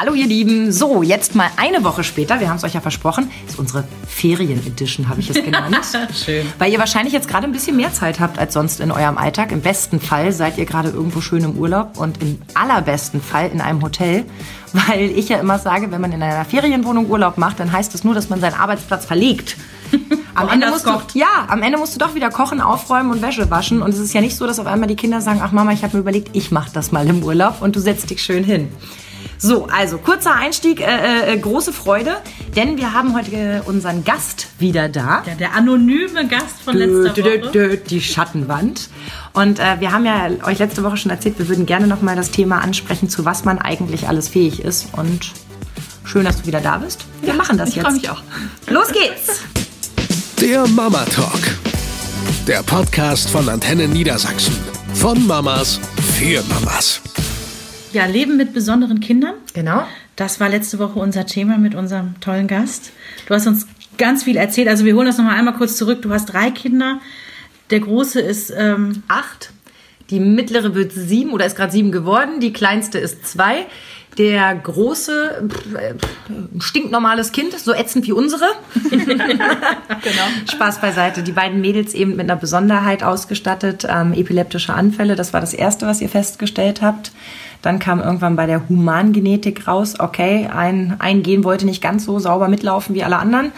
Hallo ihr Lieben. So, jetzt mal eine Woche später, wir haben es euch ja versprochen, ist unsere Ferien-Edition, habe ich es genannt. Schön. Weil ihr wahrscheinlich jetzt gerade ein bisschen mehr Zeit habt als sonst in eurem Alltag. Im besten Fall seid ihr gerade irgendwo schön im Urlaub und im allerbesten Fall in einem Hotel. Weil ich ja immer sage, wenn man in einer Ferienwohnung Urlaub macht, dann heißt das nur, dass man seinen Arbeitsplatz verlegt. Am Ende, musst du, kocht. ja, am Ende musst du doch wieder kochen, aufräumen und Wäsche waschen. Und es ist ja nicht so, dass auf einmal die Kinder sagen, ach Mama, ich habe mir überlegt, ich mache das mal im Urlaub und du setzt dich schön hin. So, also kurzer Einstieg, äh, äh, große Freude, denn wir haben heute unseren Gast wieder da. Ja, der anonyme Gast von letzter Dö, dö, Woche. dö, Die Schattenwand. Und äh, wir haben ja euch letzte Woche schon erzählt, wir würden gerne nochmal das Thema ansprechen, zu was man eigentlich alles fähig ist. Und schön, dass du wieder da bist. Wir machen das Ich jetzt. freue mich auch. Los geht's! Der Mama Talk. Der Podcast von Antenne Niedersachsen. Von Mamas für Mamas. Ja, Leben mit besonderen Kindern. Genau. Das war letzte Woche unser Thema mit unserem tollen Gast. Du hast uns ganz viel erzählt. Also wir holen das nochmal einmal kurz zurück. Du hast drei Kinder. Der große ist ähm, acht. Die mittlere wird sieben oder ist gerade sieben geworden. Die kleinste ist zwei. Der große, pff, äh, stinknormales Kind, so ätzend wie unsere. genau. Spaß beiseite. Die beiden Mädels eben mit einer Besonderheit ausgestattet, ähm, epileptische Anfälle. Das war das Erste, was ihr festgestellt habt. Dann kam irgendwann bei der Humangenetik raus, okay, ein, ein Gen wollte nicht ganz so sauber mitlaufen wie alle anderen.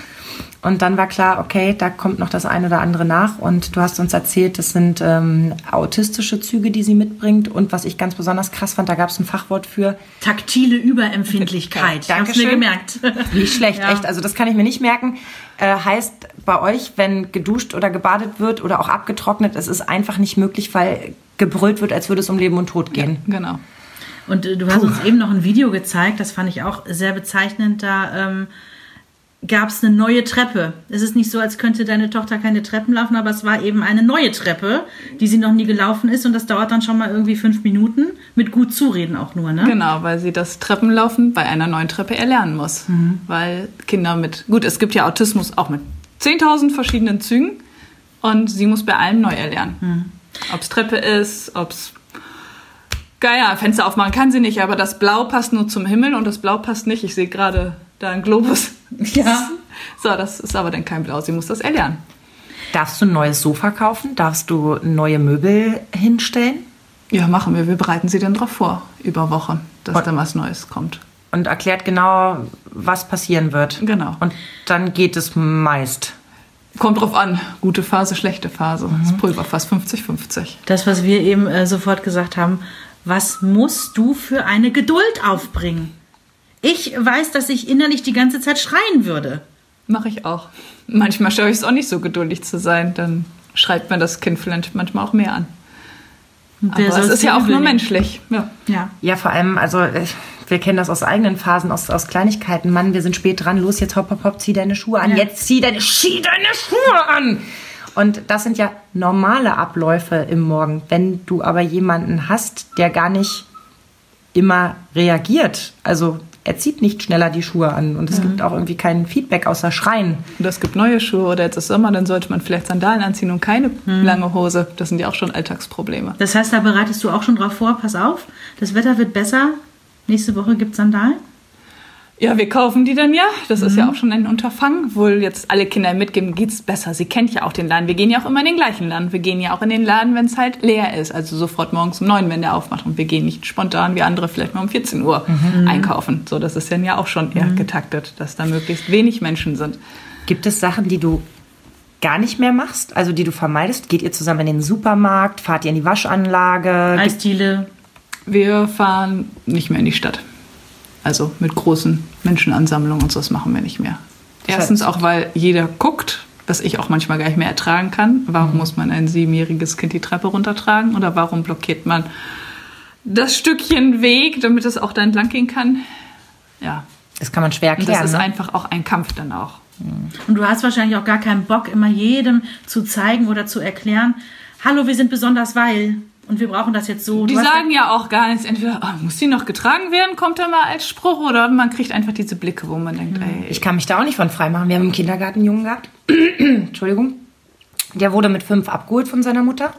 Und dann war klar, okay, da kommt noch das eine oder andere nach. Und du hast uns erzählt, das sind ähm, autistische Züge, die sie mitbringt. Und was ich ganz besonders krass fand, da gab es ein Fachwort für. taktile Überempfindlichkeit. Ich hab's Dankeschön. mir gemerkt. Nicht schlecht, Ja. echt. Also das kann ich mir nicht merken. Äh, heißt bei euch, wenn geduscht oder gebadet wird oder auch abgetrocknet, es ist einfach nicht möglich, weil gebrüllt wird, als würde es um Leben und Tod gehen. Genau. Und äh, du hast uns eben noch ein Video gezeigt, das fand ich auch sehr bezeichnend. Da ähm, gab es eine neue Treppe. Es ist nicht so, als könnte deine Tochter keine Treppen laufen, aber es war eben eine neue Treppe, die sie noch nie gelaufen ist. Und das dauert dann schon mal irgendwie fünf Minuten mit gut zureden auch nur, ne? Genau, weil sie das Treppenlaufen bei einer neuen Treppe erlernen muss. Weil Kinder mit, gut, es gibt ja Autismus auch mit 10.000 verschiedenen Zügen und sie muss bei allem neu erlernen. Ob es Treppe ist, ob es, ja, Fenster aufmachen kann sie nicht, aber das Blau passt nur zum Himmel und das Blau passt nicht. Ich sehe gerade da einen Globus. Ja. So, das ist aber dann kein Blau, sie muss das erlernen. Darfst du ein neues Sofa kaufen? Darfst du neue Möbel hinstellen? Ja, machen wir. Wir bereiten sie dann drauf vor, über Wochen, dass Und- dann was Neues kommt. Und erklärt genau, was passieren wird. Genau. Und dann geht es meist. Kommt drauf an. Gute Phase, schlechte Phase. Das Pulverfass 50-50. Das, was wir eben äh, sofort gesagt haben, was musst du für eine Geduld aufbringen? Ich weiß, dass ich innerlich die ganze Zeit schreien würde. Mache ich auch. Manchmal schaffe ich es auch nicht so geduldig zu sein. Dann schreibt mir das Kind vielleicht manchmal auch mehr an. Wer Aber es ist ja auch nur menschlich. Ja. Ja. Ja, vor allem, also äh, wir kennen das aus eigenen Phasen, aus, aus Kleinigkeiten. Mann, wir sind spät dran. Los, jetzt hopp, hopp, hopp, zieh deine Schuhe an. Ja. Jetzt zieh deine, zieh deine Schuhe an. Und das sind ja normale Abläufe im Morgen. Wenn du aber jemanden hast, der gar nicht immer reagiert, also er zieht nicht schneller die Schuhe an und es gibt auch irgendwie kein Feedback außer Schreien. Und es gibt neue Schuhe oder jetzt ist Sommer, dann sollte man vielleicht Sandalen anziehen und keine lange Hose. Das sind ja auch schon Alltagsprobleme. Das heißt, da bereitest du auch schon drauf vor, pass auf, das Wetter wird besser. Nächste Woche gibt Sandalen. Ja, wir kaufen die dann ja. Das ist ja auch schon ein Unterfangen. Wohl jetzt alle Kinder mitgeben, geht's besser. Sie kennt ja auch den Laden. Wir gehen ja auch immer in den gleichen Laden. Wir gehen ja auch in den Laden, wenn es halt leer ist. Also sofort morgens um neun, wenn der aufmacht. Und wir gehen nicht spontan wie andere vielleicht mal um 14 Uhr einkaufen. So, das ist dann ja auch schon eher getaktet, dass da möglichst wenig Menschen sind. Gibt es Sachen, die du gar nicht mehr machst, also die du vermeidest? Geht ihr zusammen in den Supermarkt? Fahrt ihr in die Waschanlage? Eisdiele. Wir fahren nicht mehr in die Stadt. Also mit großen Menschenansammlungen und so, das machen wir nicht mehr. Erstens auch, weil jeder guckt, was ich auch manchmal gar nicht mehr ertragen kann. Warum muss man ein siebenjähriges Kind die Treppe runtertragen? Oder warum blockiert man das Stückchen Weg, damit es auch da entlang gehen kann? Ja, Das kann man schwer und erklären. das ist ne? einfach auch ein Kampf dann auch. Und du hast wahrscheinlich auch gar keinen Bock, immer jedem zu zeigen oder zu erklären, hallo, wir sind besonders weil und wir brauchen das jetzt so. Die Du hast- sagen ja auch gar nichts. Entweder oh, muss die noch getragen werden, kommt da mal als Spruch, oder man kriegt einfach diese Blicke, wo man denkt, ey, Ich kann mich da auch nicht von frei machen. Wir haben im Kindergarten einen Jungen gehabt. Entschuldigung. Der wurde mit fünf abgeholt von seiner Mutter.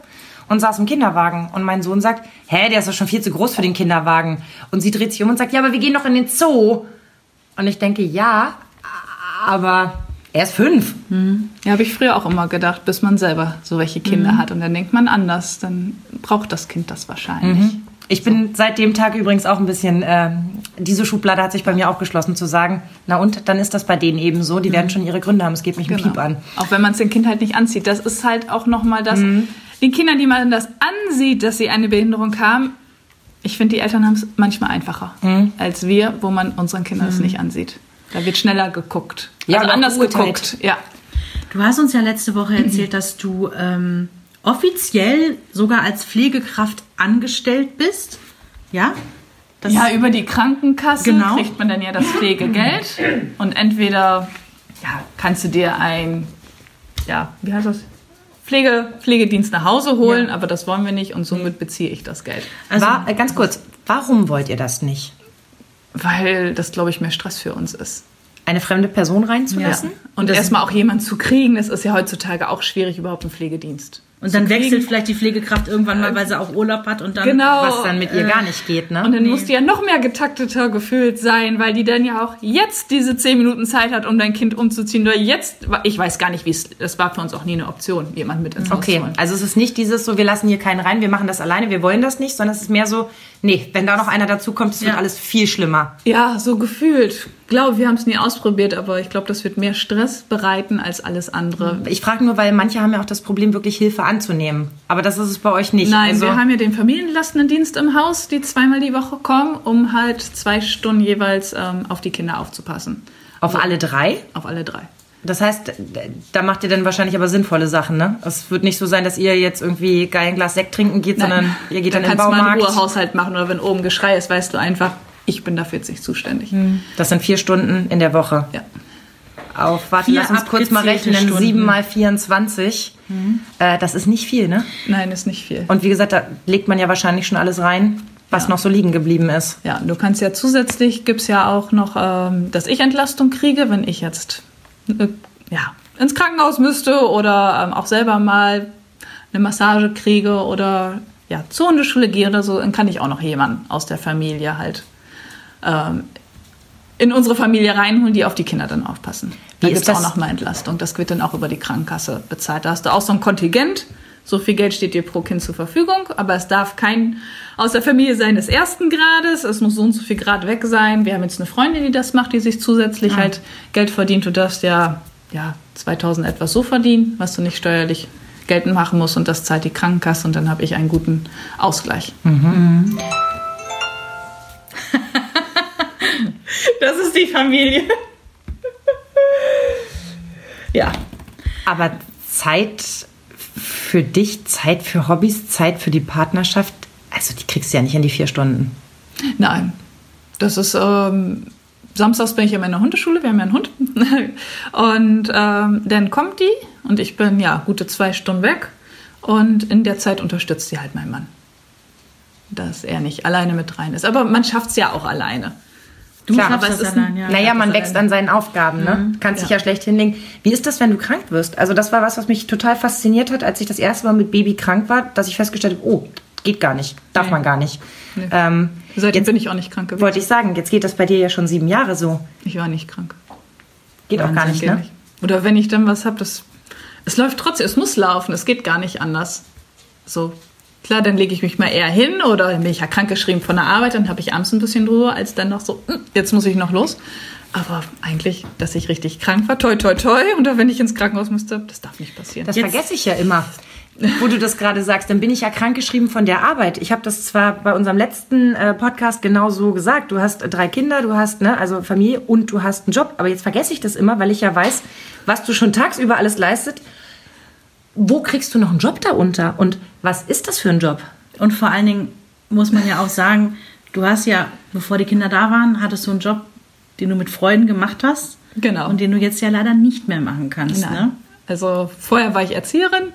und saß im Kinderwagen. Und mein Sohn sagt, hä, der ist doch schon viel zu groß für den Kinderwagen. Und sie dreht sich um und sagt, ja, aber wir gehen doch in den Zoo. Und ich denke, ja, aber er ist fünf. Ja, habe ich früher auch immer gedacht, bis man selber so welche Kinder hat. Und dann denkt man anders, dann braucht das Kind das wahrscheinlich. Ich bin seit dem Tag übrigens auch ein bisschen, ähm, diese Schublade hat sich bei mir auch geschlossen, zu sagen, na und, dann ist das bei denen eben so, die werden schon ihre Gründe haben, es geht mich ein Piep an. Auch wenn man es dem Kind halt nicht anzieht. Das ist halt auch nochmal das, den Kindern, die man das ansieht, dass sie eine Behinderung haben, ich finde, die Eltern haben es manchmal einfacher als wir, wo man unseren Kindern es nicht ansieht. Da wird schneller geguckt. Ja, also anders geguckt. Ja. Du hast uns ja letzte Woche erzählt, dass du ähm, offiziell sogar als Pflegekraft angestellt bist. Ja? Das Ja, über die Krankenkasse Genau. kriegt man dann ja das Pflegegeld. Und entweder ja, kannst du dir ein, ja, wie heißt das? Pflege, Pflegedienst nach Hause holen, aber das wollen wir nicht und somit beziehe ich das Geld. Also- War, äh, ganz kurz, warum wollt ihr das nicht? Weil das, glaube ich, mehr Stress für uns ist. Eine fremde Person reinzulassen? Und Das- erstmal auch jemanden zu kriegen, das ist ja heutzutage auch schwierig, überhaupt einen Pflegedienst. und dann zu kriegen. wechselt vielleicht die Pflegekraft irgendwann mal, weil sie auch Urlaub hat und dann. Genau. Was dann mit ihr gar nicht geht, ne? Und dann muss die ja noch mehr getakteter gefühlt sein, weil die dann ja auch jetzt diese zehn Minuten Zeit hat, um dein Kind umzuziehen. Oder jetzt, ich weiß gar nicht, wie es, das war für uns auch nie eine Option, jemanden mit ins Haus zu Okay, holen. also es ist nicht dieses so, wir lassen hier keinen rein, wir machen das alleine, wir wollen das nicht, sondern es ist mehr so, nee, wenn da noch einer dazukommt, es wird Ja. alles viel schlimmer. Ja, so gefühlt. Glaube, wir haben es nie ausprobiert, aber ich glaube, das wird mehr Stress bereiten als alles andere. Ich frage nur, weil manche haben ja auch das Problem, wirklich Hilfe anzunehmen. Aber das ist es bei euch nicht. Nein, also, wir haben ja den Familienlastendienst im Haus, die zweimal die Woche kommen, um halt zwei Stunden jeweils ähm, auf die Kinder aufzupassen. auf alle drei. Auf alle drei. Das heißt, da macht ihr dann wahrscheinlich aber sinnvolle Sachen, ne? Es wird nicht so sein, dass ihr jetzt irgendwie geil ein Glas Sekt trinken geht, sondern ihr geht dann in den kannst du mal einen Baumarkt. Ruhehaushalt machen oder wenn oben Geschrei ist, weißt du einfach, ich bin dafür jetzt nicht zuständig. Das sind vier Stunden in der Woche. Ja. Auf, warte, Vier lass uns kurz mal rechnen. Stunden. 7 mal 24. Äh, das ist nicht viel, ne? Nein, ist nicht viel. Und wie gesagt, da legt man ja wahrscheinlich schon alles rein, was Ja. noch so liegen geblieben ist. Ja, du kannst ja zusätzlich, gibt's ja auch noch, ähm, dass ich Entlastung kriege, wenn ich jetzt äh, ja, ins Krankenhaus müsste oder ähm, auch selber mal eine Massage kriege oder ja, zur Hundeschule gehe oder so, dann kann ich auch noch jemanden aus der Familie halt ähm, in unsere Familie reinholen, die auf die Kinder dann aufpassen. Da ist gibt's auch das? noch mal Entlastung. Das wird dann auch über die Krankenkasse bezahlt. Da hast du auch so ein Kontingent. So viel Geld steht dir pro Kind zur Verfügung, aber es darf kein aus der Familie sein des ersten Grades. Es muss so und so viel Grad weg sein. Wir haben jetzt eine Freundin, die das macht, die sich zusätzlich halt Geld verdient. Du darfst ja, ja 2000 etwas so verdienen, was du nicht steuerlich geltend machen musst und das zahlt die Krankenkasse und dann habe ich einen guten Ausgleich. Das ist die Familie. ja. Aber Zeit für dich, Zeit für Hobbys, Zeit für die Partnerschaft, also die kriegst du ja nicht in die vier Stunden. Nein. Das ist, ähm, samstags bin ich in meiner Hundeschule, wir haben ja einen Hund. Und ähm, dann kommt die und ich bin ja gute zwei Stunden weg. Und in der Zeit unterstützt sie halt meinen Mann. Dass er nicht alleine mit rein ist. Aber man schafft es ja auch alleine. Du Klar, schaffst aber das es ist allein, ja. naja, man wächst allein. an seinen Aufgaben, ne? Kannst dich ja schlecht hinlegen. Wie ist das, wenn du krank wirst? Also das war was, was mich total fasziniert hat, als ich das erste Mal mit Baby krank war, dass ich festgestellt habe, oh, geht gar nicht, darf man gar nicht. Ähm, Seitdem jetzt bin ich auch nicht krank gewesen. wollte ich sagen, jetzt geht das bei dir ja schon sieben Jahre so. Ich war nicht krank. Geht auch gar Wahnsinn, nicht, geht ne? Oder wenn ich dann was habe, das. Es läuft trotzdem, es muss laufen, es geht gar nicht anders. So. Klar, dann lege ich mich mal eher hin oder bin ich ja krankgeschrieben von der Arbeit, dann habe ich abends ein bisschen Ruhe, als dann noch so, "Hm, jetzt muss ich noch los. Aber eigentlich, dass ich richtig krank war, toi, toi, toi, oder wenn ich ins Krankenhaus müsste, das darf nicht passieren. Das Jetzt- vergesse ich ja immer. Wo du das gerade sagst, dann bin ich ja krankgeschrieben von der Arbeit. Ich habe das zwar bei unserem letzten äh, Podcast genau so gesagt. Du hast drei Kinder, du hast ne, also Familie und du hast einen Job. Aber jetzt vergesse ich das immer, weil ich ja weiß, was du schon tagsüber alles leistet. Wo kriegst du noch einen Job da unter? Und was ist das für ein Job? Und vor allen Dingen muss man ja auch sagen, du hast ja, bevor die Kinder da waren, hattest du einen Job, den du mit Freuden gemacht hast. Genau. Und den du jetzt ja leider nicht mehr machen kannst. Ne? Also vorher war ich Erzieherin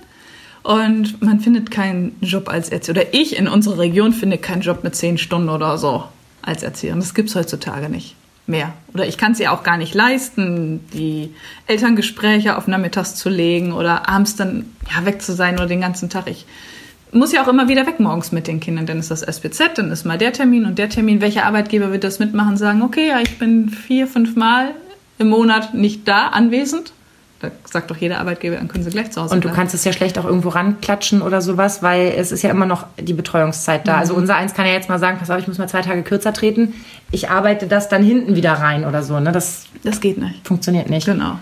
und man findet keinen Job als Erzieherin. Oder ich in unserer Region finde keinen Job mit zehn Stunden oder so als Erzieherin. Das gibt es heutzutage nicht mehr. Oder ich kann es ja auch gar nicht leisten, die Elterngespräche auf nachmittags zu legen oder abends dann ja, weg zu sein oder den ganzen Tag. Ich muss ja auch immer wieder weg morgens mit den Kindern. Dann ist das SPZ, dann ist mal der Termin und der Termin. Welcher Arbeitgeber wird das mitmachen? Sagen, okay, ja, ich bin vier, fünf Mal im Monat nicht da anwesend. Da sagt doch jeder Arbeitgeber, dann können sie gleich zu Hause Und du bleiben. kannst es ja schlecht auch irgendwo ranklatschen oder sowas, weil es ist ja immer noch die Betreuungszeit da. Also Mhm. unser eins kann ja jetzt mal sagen, pass auf, ich muss mal zwei Tage kürzer treten. Ich arbeite das dann hinten wieder rein oder so. Ne? Das Das geht nicht. funktioniert nicht. Genau.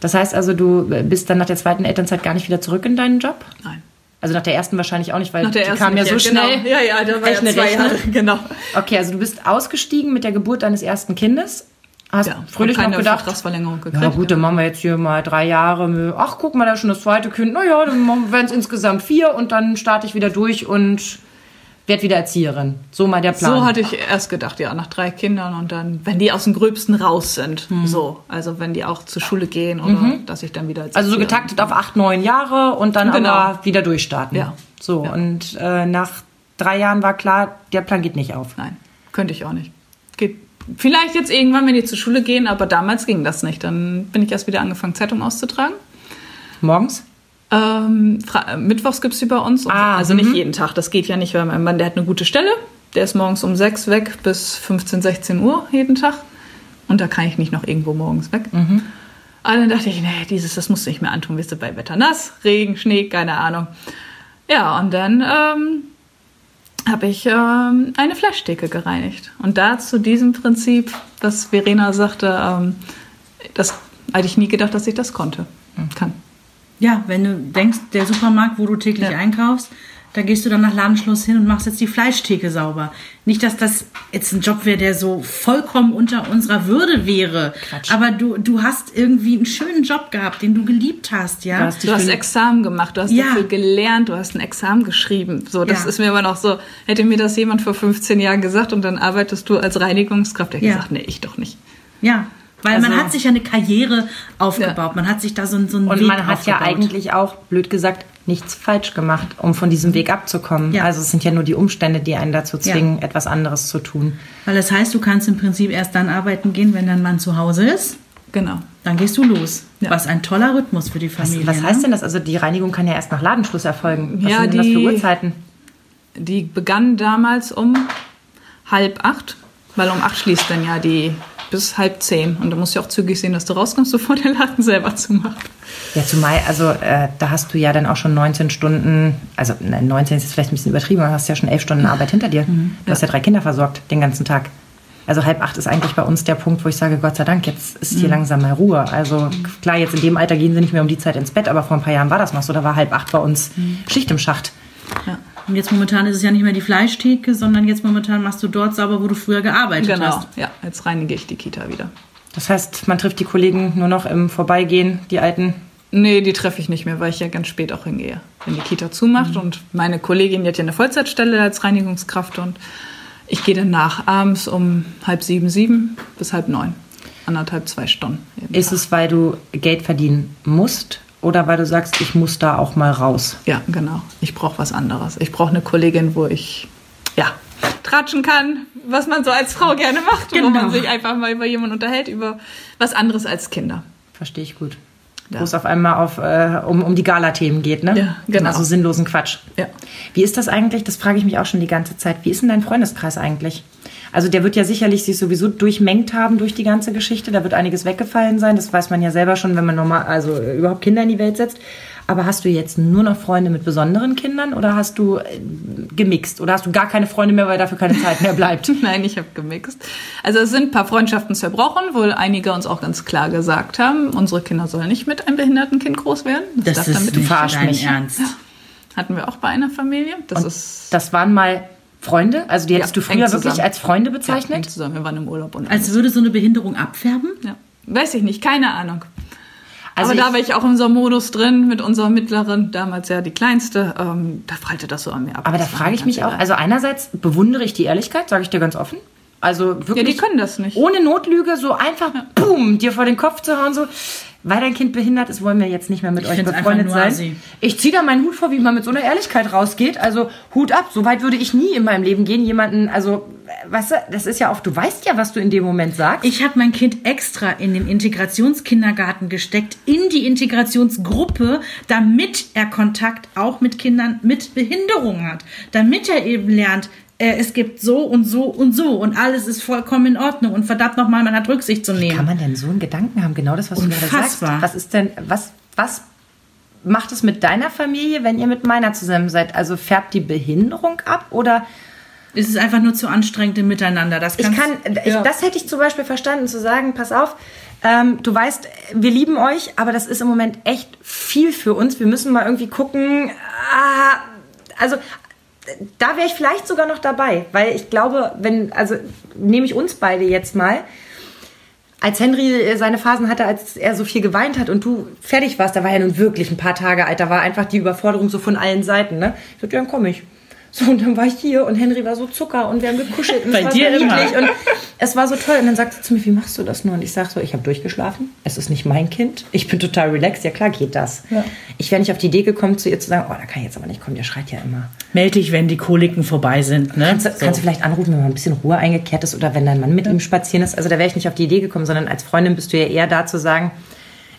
Das heißt also, du bist dann nach der zweiten Elternzeit gar nicht wieder zurück in deinen Job? Nein. Also nach der ersten wahrscheinlich auch nicht, weil die kam ja so genau. schnell. Ja, ja, da war Rechne, ja zwei rechne. Jahre. Genau. Okay, also du bist ausgestiegen mit der Geburt deines ersten Kindes. Hast Ja, fröhlich noch gedacht, Vertragsverlängerung gekriegt. ja gut, dann machen wir jetzt hier mal drei Jahre. Ach, guck mal, da ist schon das zweite Kind. Naja, dann werden es insgesamt vier und dann starte ich wieder durch und werde wieder Erzieherin. So mal der Plan. So hatte ich erst gedacht, ja, nach drei Kindern und dann, wenn die aus dem Gröbsten raus sind, Hm. so, also wenn die auch zur Schule gehen oder dass ich dann wieder als also so getaktet auf acht, neun Jahre und dann Genau. aber wieder durchstarten. Ja. So, Ja. und äh, nach drei Jahren war klar, der Plan geht nicht auf. Nein, könnte ich auch nicht. Geht vielleicht jetzt irgendwann, wenn die zur Schule gehen, aber damals ging das nicht. Dann bin ich erst wieder angefangen, Zeitung auszutragen. Morgens? Ähm, äh, Mittwochs gibt es die bei uns. Ah, also nicht mhm. jeden Tag, das geht ja nicht, weil mein Mann, der hat eine gute Stelle. Der ist morgens um 6 weg bis 15, 16 Uhr jeden Tag. Und da kann ich nicht noch irgendwo morgens weg. Mhm. Aber dann dachte ich, nee, dieses, das musst du nicht mehr antun, wirst du bei Wetter nass, Regen, Schnee, keine Ahnung. Ja, und dann ähm, habe ich ähm, eine Fleischtheke gereinigt. Und da zu diesem Prinzip, was Verena sagte, ähm, das hätte ich nie gedacht, dass ich das konnte. Kann. Ja, wenn du denkst, der Supermarkt, wo du täglich Ja. einkaufst, da gehst du dann nach Ladenschluss hin und machst jetzt die Fleischtheke sauber. Nicht, dass das jetzt ein Job wäre, der so vollkommen unter unserer Würde wäre. Quatsch. Aber du, du hast irgendwie einen schönen Job gehabt, den du geliebt hast, ja? Du hast Du hast Examen gemacht, du hast Ja. dafür gelernt, du hast ein Examen geschrieben. So, das Ja. ist mir immer noch so, hätte mir das jemand vor 15 Jahren gesagt und dann arbeitest du als Reinigungskraft, hätte ich Ja. gesagt, nee, ich doch nicht. Ja. Weil man Also- hat sich ja eine Karriere aufgebaut. Man hat sich da so, ein- so einen Und Weg man hat ja aufgebaut. eigentlich auch, blöd gesagt, nichts falsch gemacht, um von diesem Weg abzukommen. Ja. Also es sind ja nur die Umstände, die einen dazu Ja. zwingen, etwas anderes zu tun. Weil das heißt, du kannst im Prinzip erst dann arbeiten gehen, wenn dein Mann zu Hause ist. Genau. Dann gehst du los. Ja. Was ein toller Rhythmus für die Was, Familie. was ne? heißt denn das? Also die Reinigung kann ja erst nach Ladenschluss erfolgen. Was Ja, sind denn das für die- Uhrzeiten? Die begann damals um halb acht, weil um acht schließt dann ja die bis halb zehn. Und da musst du ja auch zügig sehen, dass du rauskommst, bevor der Laden selber zumacht. Ja, zumal, also äh, da hast du ja dann auch schon 19 Stunden, also nein, 19 ist jetzt vielleicht ein bisschen übertrieben, aber hast ja schon elf Stunden Arbeit hinter dir. Du hast ja drei Kinder versorgt den ganzen Tag. Also halb acht ist eigentlich bei uns der Punkt, wo ich sage, Gott sei Dank, jetzt ist hier langsam mal Ruhe. Also klar, jetzt in dem Alter gehen sie nicht mehr um die Zeit ins Bett, aber vor ein paar Jahren war das noch so. Da war halb acht bei uns Schicht im Schacht. Ja. Und jetzt momentan ist es ja nicht mehr die Fleischtheke, sondern jetzt momentan machst du dort sauber, wo du früher gearbeitet Genau. hast. Ja, jetzt reinige ich die Kita wieder. Das heißt, man trifft die Kollegen nur noch im Vorbeigehen, die alten. Nee, die treffe ich nicht mehr, weil ich ja ganz spät auch hingehe, wenn die Kita zumacht. Und meine Kollegin die hat ja eine Vollzeitstelle als Reinigungskraft und ich gehe dann nach abends um halb sieben, sieben bis halb neun. Anderthalb, zwei Stunden. Ist es, weil du Geld verdienen musst oder weil du sagst, ich muss da auch mal raus? Ja, genau. Ich brauche was anderes. Ich brauche eine Kollegin, wo ich, ja, tratschen kann, was man so als Frau gerne macht. Wo Genau. man sich einfach mal über jemanden unterhält, über was anderes als Kinder. Verstehe ich gut. Ja. Wo es auf einmal auf, äh, um, um die Gala-Themen geht, ne? Ja, genau. Also sinnlosen Quatsch. Ja. Wie ist das eigentlich? Das frage ich mich auch schon die ganze Zeit. Wie ist denn dein Freundeskreis eigentlich? Also der wird ja sicherlich sich sowieso durchmengt haben durch die ganze Geschichte. Da wird einiges weggefallen sein. Das weiß man ja selber schon, wenn man normal, also äh, überhaupt Kinder in die Welt setzt. Aber hast du jetzt nur noch Freunde mit besonderen Kindern oder hast du äh, gemixt? Oder hast du gar keine Freunde mehr, weil dafür keine Zeit mehr bleibt? Nein, ich habe gemixt. Also es sind ein paar Freundschaften zerbrochen, wo einige uns auch ganz klar gesagt haben, unsere Kinder sollen nicht mit einem behinderten Kind groß werden. Das darf ist damit nicht dein mich. Ernst. hatten wir auch bei einer Familie. Das Und ist das waren mal Freunde? Also die hättest Ja, du eng früher wirklich als Freunde ja, bezeichnet? zusammen. Wir waren im Urlaub und Als würde so eine Behinderung abfärben? Ja. Weiß ich nicht, keine Ahnung. Also Aber da war ich auch in so einem Modus drin mit unserer mittleren, damals ja die kleinste. Ähm, da prallte das so an mir ab. Aber da frage ich mich auch, also einerseits bewundere ich die Ehrlichkeit, sage ich dir ganz offen. Also ja, wirklich die können das nicht. ohne Notlüge so einfach, boom, dir vor den Kopf zu hauen, so. Weil dein Kind behindert ist, wollen wir jetzt nicht mehr mit Ich euch befreundet sein. assi. Ich ziehe da meinen Hut vor, wie man mit so einer Ehrlichkeit rausgeht. Also Hut ab, so weit würde ich nie in meinem Leben gehen. Jemanden, also, äh, weißt du, das ist ja auch, du weißt ja, was du in dem Moment sagst. Ich habe mein Kind extra in den Integrationskindergarten gesteckt, in die Integrationsgruppe, damit er Kontakt auch mit Kindern mit Behinderung hat. Damit er eben lernt, es gibt so und so und so und alles ist vollkommen in Ordnung und verdammt nochmal, man hat Rücksicht zu Kann nehmen. man denn so einen Gedanken haben? Genau das, was du gerade sagst. Unfassbar. Was ist denn, was, was macht es mit deiner Familie, wenn ihr mit meiner zusammen seid? Also färbt die Behinderung ab oder Es ist einfach nur zu anstrengend im Miteinander. Das ich kann, ich, ja. das hätte ich zum Beispiel verstanden, zu sagen, pass auf, ähm, du weißt, wir lieben euch, aber das ist im Moment echt viel für uns. Wir müssen mal irgendwie gucken. Ah, also da wäre ich vielleicht sogar noch dabei, weil ich glaube, wenn, also nehme ich uns beide jetzt mal, als Henry äh, seine Phasen hatte, als er so viel geweint hat und du fertig warst, da war ja nun wirklich ein paar Tage alt, da war einfach die Überforderung so von allen Seiten, ne? Ich sagte, ja, dann komm ich. So, und dann war ich hier und Henry war so Zucker und wir haben gekuschelt und Bei es war dir so immer. niedlich und es war so toll. Und dann sagt sie zu mir, wie machst du das nur? Und ich sag so, ich habe durchgeschlafen, es ist nicht mein Kind, ich bin total relaxed, ja klar geht das. Ich wäre nicht auf die Idee gekommen, zu ihr zu sagen, oh, da kann ich jetzt aber nicht kommen, der schreit ja immer. Meld dich, wenn die Koliken vorbei sind. Ne? Kannst, du- kannst du vielleicht anrufen, wenn mal ein bisschen Ruhe eingekehrt ist oder wenn dein Mann mit ihm spazieren ist? Also da wäre ich nicht auf die Idee gekommen, sondern als Freundin bist du ja eher da zu sagen,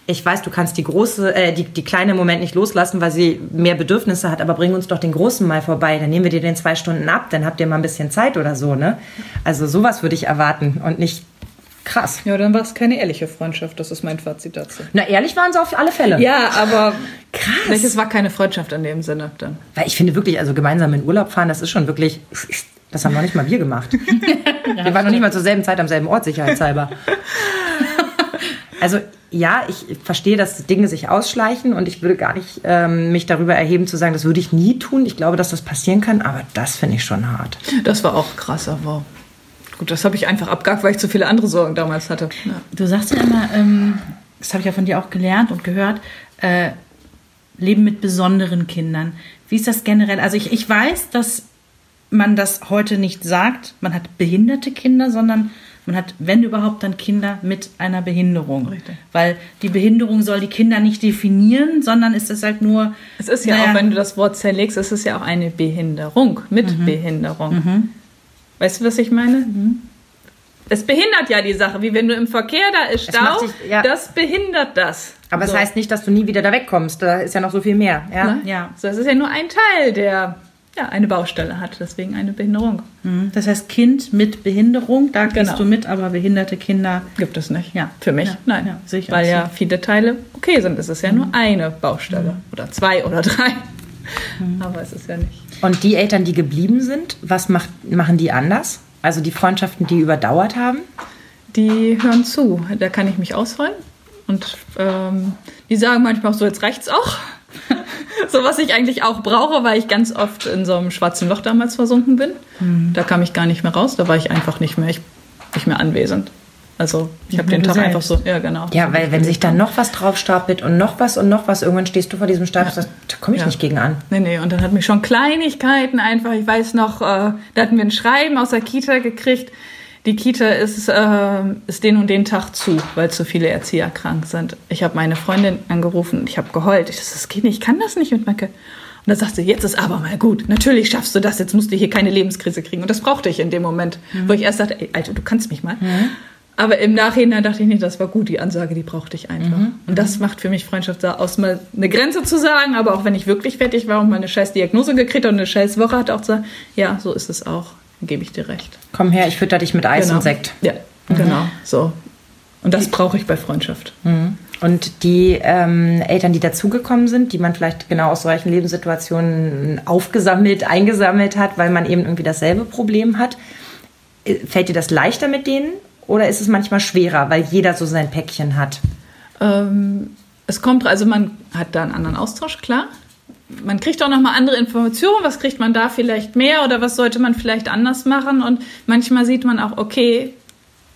ich weiß, du kannst die große, äh, die, die kleine im Moment nicht loslassen, weil sie mehr Bedürfnisse hat, aber bring uns doch den großen mal vorbei. Dann nehmen wir dir den zwei Stunden ab, dann habt ihr mal ein bisschen Zeit oder so, ne? Also sowas würde ich erwarten und nicht krass. Ja, dann war es keine ehrliche Freundschaft. Das ist mein Fazit dazu. Na, ehrlich waren sie auf alle Fälle. Ja, aber Krass. welches war keine Freundschaft in dem Sinne dann? Weil ich finde wirklich, also gemeinsam in Urlaub fahren, das ist schon wirklich, das haben noch nicht mal wir gemacht. wir waren noch nicht mal zur selben Zeit am selben Ort, sicherheitshalber. Also ja, ich verstehe, dass Dinge sich ausschleichen und ich würde gar nicht ähm, mich darüber erheben zu sagen, das würde ich nie tun. Ich glaube, dass das passieren kann, aber das finde ich schon hart. Das war auch krass, aber gut, das habe ich einfach abgehakt, weil ich zu viele andere Sorgen damals hatte. Ja. Du sagst ja immer, ähm, das habe ich ja von dir auch gelernt und gehört, äh, Leben mit besonderen Kindern. Wie ist das generell? Also ich, ich weiß, dass man das heute nicht sagt, man hat behinderte Kinder, sondern man hat, wenn überhaupt, dann Kinder mit einer Behinderung. Richtig. Weil die Behinderung soll die Kinder nicht definieren, sondern ist es halt nur. Es ist ja naja, auch, wenn du das Wort zerlegst, es ist ja auch eine Behinderung mit Behinderung. Weißt du, was ich meine? Es behindert ja die Sache, wie wenn du im Verkehr da ist Es Stau, dich- ja. das behindert das. Aber es So. heißt nicht, dass du nie wieder da wegkommst. Da ist ja noch so viel mehr. Ja? Ne? Ja. So, das ist ja nur ein Teil, der ja, eine Baustelle hat, deswegen eine Behinderung. Mhm. Das heißt, Kind mit Behinderung, da gehst Genau. du mit, aber behinderte Kinder. Gibt es nicht. Ja. Für mich, Ja. nein. Ja, sicher. Weil ja viele Teile okay sind. Es ist ja nur eine Baustelle. Oder zwei oder drei. Aber es ist ja nicht. Und die Eltern, die geblieben sind, was macht, machen die anders? Also die Freundschaften, die überdauert haben? Die hören zu. Da kann ich mich ausholen. Und ähm, die sagen manchmal auch so, jetzt reicht's auch. so was ich eigentlich auch brauche, weil ich ganz oft in so einem schwarzen Loch damals versunken bin. Da kam ich gar nicht mehr raus. Da war ich einfach nicht mehr, ich, nicht mehr anwesend. Also ich habe den Tag einfach so, selbst. ja genau. Ja, weil wenn sich dann noch was draufstapelt und noch was und noch was, irgendwann stehst du vor diesem und sagst, da komme ich Ja. nicht gegen an. Nee, nee, und dann hat mich schon Kleinigkeiten einfach, ich weiß noch, äh, da hatten wir ein Schreiben aus der Kita gekriegt. Die Kita ist, äh, ist den und den Tag zu, weil zu viele Erzieher krank sind. Ich habe meine Freundin angerufen und ich habe geheult. Ich so, das geht nicht, ich kann das nicht mit Macke. Und dann sagt sie, jetzt ist aber mal gut. Natürlich schaffst du das, jetzt musst du hier keine Lebenskrise kriegen. Und das brauchte ich in dem Moment, wo ich erst dachte, ey, Alter, du kannst mich mal. Aber im Nachhinein dachte ich, nee, das war gut, die Ansage, die brauchte ich einfach. Und das macht für mich Freundschaft da aus, mal eine Grenze zu sagen, aber auch wenn ich wirklich fertig war und mal eine scheiß Diagnose gekriegt und eine scheiß Woche hatte, auch zu sagen, ja, so ist es auch, gebe ich dir recht. Komm her, ich fütter dich mit Eis und Sekt. Ja, genau, so. Und das brauche ich bei Freundschaft. Und die ähm, Eltern, die dazugekommen sind, die man vielleicht genau aus solchen Lebenssituationen aufgesammelt, eingesammelt hat, weil man eben irgendwie dasselbe Problem hat, äh, fällt dir das leichter mit denen oder ist es manchmal schwerer, weil jeder so sein Päckchen hat? Ähm, es kommt, also man hat da einen anderen Austausch, klar. Man kriegt auch nochmal andere Informationen, was kriegt man da vielleicht mehr oder was sollte man vielleicht anders machen. Und manchmal sieht man auch, okay,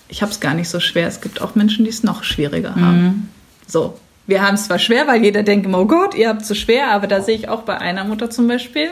ich habe es gar nicht so schwer. Es gibt auch Menschen, die es noch schwieriger haben. So, wir haben es zwar schwer, weil jeder denkt immer, oh Gott, ihr habt es so schwer, aber da sehe ich auch bei einer Mutter zum Beispiel,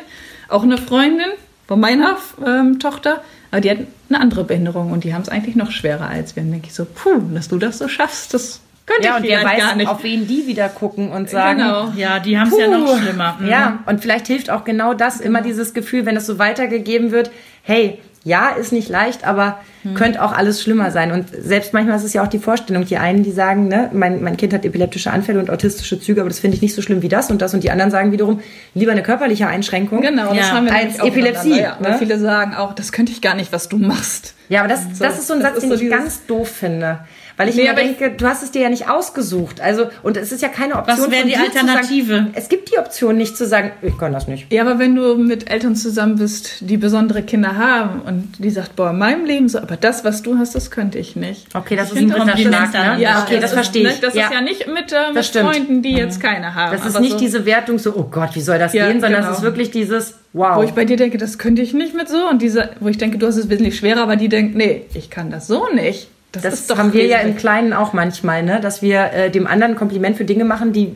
auch eine Freundin von meiner ähm, Tochter, aber die hat eine andere Behinderung und die haben es eigentlich noch schwerer als wir. Dann denke ich so, puh, dass du das so schaffst, das Könnte ja, ich und wer weiß, gar nicht. auf wen die wieder gucken und sagen, Genau. Ja, die haben es ja noch schlimmer. Mhm. Ja, und vielleicht hilft auch genau das, immer dieses Gefühl, wenn es so weitergegeben wird, hey, ja, ist nicht leicht, aber könnte auch alles schlimmer sein. Und selbst manchmal ist es ja auch die Vorstellung, die einen, die sagen, ne, mein, mein Kind hat epileptische Anfälle und autistische Züge, aber das finde ich nicht so schlimm wie das und das. Und die anderen sagen wiederum, lieber eine körperliche Einschränkung. Genau, das Ja. haben wir Als Epilepsie, Ja, weil ne? viele sagen auch, das könnte ich gar nicht, was du machst. Ja, aber das, das ist so ein Satz, den so ich ganz doof finde. Weil ich Nee, mir aber ich- denke, du hast es dir ja nicht ausgesucht. Also, und es ist ja keine Option. Was wäre von die dir zu sagen- Alternative? es gibt die Option nicht zu sagen, ich kann das nicht. Ja, aber wenn du mit Eltern zusammen bist, die besondere Kinder haben und die sagt, boah, in meinem Leben so, aber das, was du hast, das könnte ich nicht. Okay, das Ich ist ein das- Ritterschlag, dann- ne? Ja, okay, das, ist- verstehe ne, ich. Das ja. ist ja nicht mit, äh, mit. Freunden, die jetzt keine haben. Das ist aber nicht so, diese Wertung so, oh Gott, wie soll das Ja, gehen, sondern genau. es ist wirklich dieses, wow. Wo ich bei dir denke, das könnte ich nicht mit so. Und diese, wo ich denke, du hast es wesentlich schwerer, aber die denkt, nee, ich kann das so nicht. Das, das ist doch haben wir ja im Kleinen auch manchmal, ne? dass wir äh, dem anderen ein Kompliment für Dinge machen, die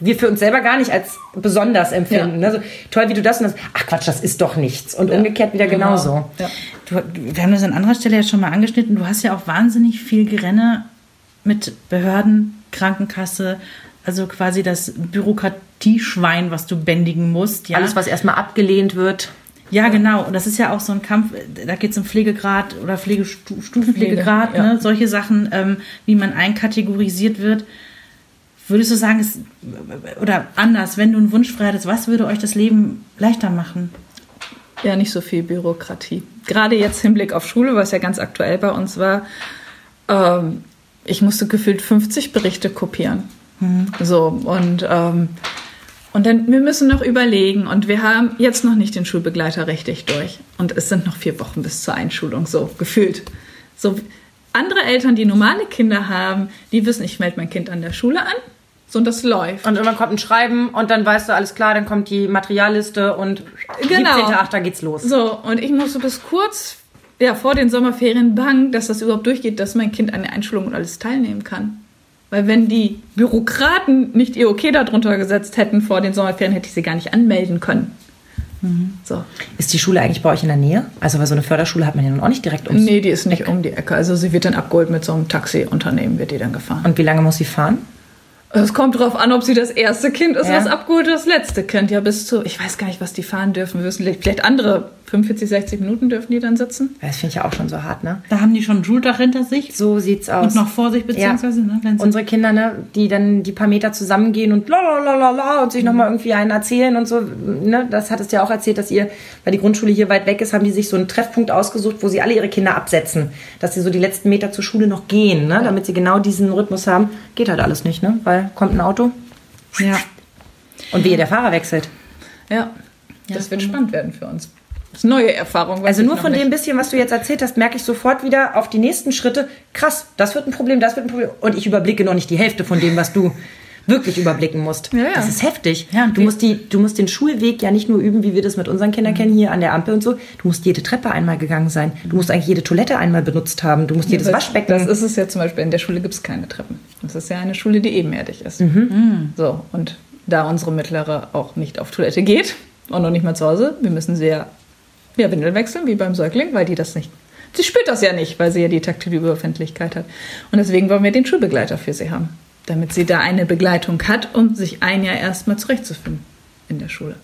wir für uns selber gar nicht als besonders empfinden. Ja. Ne? So, toll, wie du das und das. Ach Quatsch, das ist doch nichts. Und umgekehrt wieder genauso. Ja. Du, wir haben das an anderer Stelle ja schon mal angeschnitten. Du hast ja auch wahnsinnig viel Gerenne mit Behörden, Krankenkasse, also quasi das Bürokratieschwein, was du bändigen musst. Ja? Alles, was erstmal abgelehnt wird. Ja, genau. Und das ist ja auch so ein Kampf, da geht es um Pflegegrad oder Pflegestufenpflegegrad, Pflege, ja. ne? solche Sachen, ähm, wie man einkategorisiert wird. Würdest du sagen, es, oder anders, wenn du einen Wunsch frei hättest, was würde euch das Leben leichter machen? Ja, nicht so viel Bürokratie. Gerade jetzt Hinblick auf Schule, was ja ganz aktuell bei uns war. Ähm, ich musste gefühlt 50 Berichte kopieren. So, und, ähm, und dann, wir müssen noch überlegen und wir haben jetzt noch nicht den Schulbegleiter richtig durch. Und es sind noch vier Wochen bis zur Einschulung, so gefühlt. So, andere Eltern, die normale Kinder haben, die wissen, ich melde mein Kind an der Schule an. So, und das läuft. Und irgendwann kommt ein Schreiben und dann weißt du, alles klar, dann kommt die Materialliste und Genau. 17.8. geht's los. So, und ich musste bis kurz ja, vor den Sommerferien bangen, dass das überhaupt durchgeht, dass mein Kind an der Einschulung und alles teilnehmen kann. Weil wenn die Bürokraten nicht ihr Okay darunter gesetzt hätten vor den Sommerferien, hätte ich sie gar nicht anmelden können. So. Ist die Schule eigentlich bei euch in der Nähe? Also, weil so eine Förderschule hat man ja nun auch nicht direkt ums. Nee, die ist nicht um die Ecke. Also sie wird dann abgeholt mit so einem Taxiunternehmen, wird die dann gefahren. Und wie lange muss sie fahren? Es kommt drauf an, ob sie das erste Kind ist, Ja. was abgeholt das letzte Kind. Ja, bis zu, ich weiß gar nicht, was die fahren dürfen. Wir wissen vielleicht andere 45, 60 Minuten dürfen die dann sitzen. Das finde ich ja auch schon so hart, ne? Da haben die schon ein Schultag hinter sich So sieht's aus. und noch vor sich, beziehungsweise, ne, wenn sie Unsere Kinder, ne, die dann die paar Meter zusammengehen und la und sich nochmal irgendwie einen erzählen und so, ne, das hattest du ja auch erzählt, dass ihr, weil die Grundschule hier weit weg ist, haben die sich so einen Treffpunkt ausgesucht, wo sie alle ihre Kinder absetzen, dass sie so die letzten Meter zur Schule noch gehen, ne, damit sie genau diesen Rhythmus haben. Geht halt alles nicht, ne, weil kommt ein Auto ja. und wehe, der Fahrer wechselt. Ja, das wird spannend werden für uns. Das ist eine neue Erfahrung. Also nur von nicht. dem bisschen, was du jetzt erzählt hast, merke ich sofort wieder auf die nächsten Schritte, krass, das wird ein Problem, das wird ein Problem. Und ich überblicke noch nicht die Hälfte von dem, was du wirklich überblicken musst. Ja, ja. Das ist heftig. Ja, du, musst die, du musst den Schulweg ja nicht nur üben, wie wir das mit unseren Kindern kennen, hier an der Ampel und so. Du musst jede Treppe einmal gegangen sein. Du musst eigentlich jede Toilette einmal benutzt haben. Du musst jedes Waschbecken. Das ist es ja zum Beispiel. In der Schule gibt es keine Treppen. Das ist ja eine Schule, die ebenerdig ist. Mhm. So, und da unsere mittlere auch nicht auf Toilette geht und noch nicht mal zu Hause, wir müssen sehr ja, Windeln wechseln, wie beim Säugling, weil die das nicht. Sie spürt das ja nicht, weil sie ja die taktile Überempfindlichkeit hat. Und deswegen wollen wir den Schulbegleiter für sie haben. Damit sie da eine Begleitung hat, um sich ein Jahr erstmal zurechtzufinden in der Schule.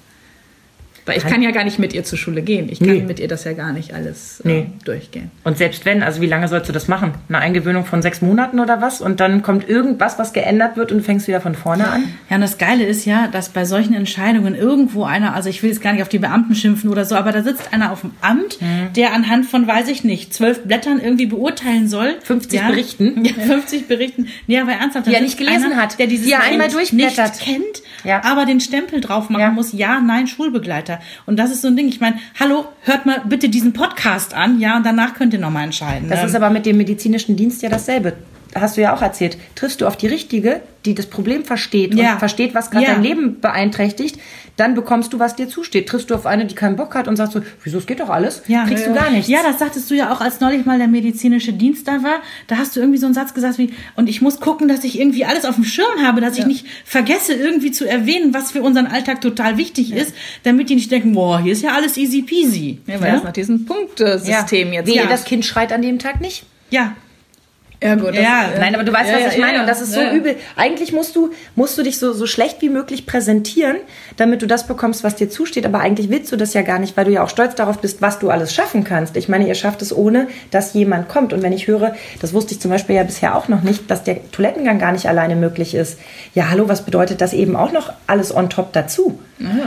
Weil ich kann ja gar nicht mit ihr zur Schule gehen. Ich kann Nee. mit ihr das ja gar nicht alles äh, Nee. durchgehen. Und selbst wenn, also wie lange sollst du das machen? Eine Eingewöhnung von sechs Monaten oder was? Und dann kommt irgendwas, was geändert wird und du fängst wieder von vorne an? Ja, und das Geile ist ja, dass bei solchen Entscheidungen irgendwo einer, also ich will jetzt gar nicht auf die Beamten schimpfen oder so, aber da sitzt einer auf dem Amt, der anhand von, weiß ich nicht, zwölf Blättern irgendwie beurteilen soll. 50 ja, Berichten. Ja, 50 Berichten. Ja, aber ernsthaft. Die er nicht gelesen einer, hat, Der dieses die er einmal durchblättert. nicht kennt, Ja. aber den Stempel drauf machen Ja. muss, ja, nein, Schulbegleiter. Und das ist so ein Ding, ich meine, hallo, hört mal bitte diesen Podcast an, ja, und danach könnt ihr nochmal entscheiden. Das Ähm, ist aber mit dem medizinischen Dienst ja dasselbe. Hast du ja auch erzählt. Triffst du auf die Richtige, die das Problem versteht Ja. und versteht, was gerade Ja. dein Leben beeinträchtigt, dann bekommst du, was dir zusteht. Triffst du auf eine, die keinen Bock hat und sagst so, wieso, es geht doch alles? Ja, Kriegst ja, du gar nichts. Ja, das sagtest du ja auch, als neulich mal der medizinische Dienst da war. Da hast du irgendwie so einen Satz gesagt wie, und ich muss gucken, dass ich irgendwie alles auf dem Schirm habe, dass ich nicht vergesse, irgendwie zu erwähnen, was für unseren Alltag total wichtig ist, damit die nicht denken, boah, hier ist ja alles easy peasy. Ja, weil das nach diesem Punktesystem jetzt Wehe, ja. das Kind schreit an dem Tag nicht. ja. Ja, gut. Ja, nein, aber du weißt, ja, was ich meine. ja, und das ist so übel. Eigentlich musst du, musst du dich so, so schlecht wie möglich präsentieren, damit du das bekommst, was dir zusteht. Aber eigentlich willst du das ja gar nicht, weil du ja auch stolz darauf bist, was du alles schaffen kannst. Ich meine, ihr schafft es ohne, dass jemand kommt. Und wenn ich höre, das wusste ich zum Beispiel ja bisher auch noch nicht, dass der Toilettengang gar nicht alleine möglich ist. Ja, hallo, was bedeutet das eben auch noch alles on top dazu?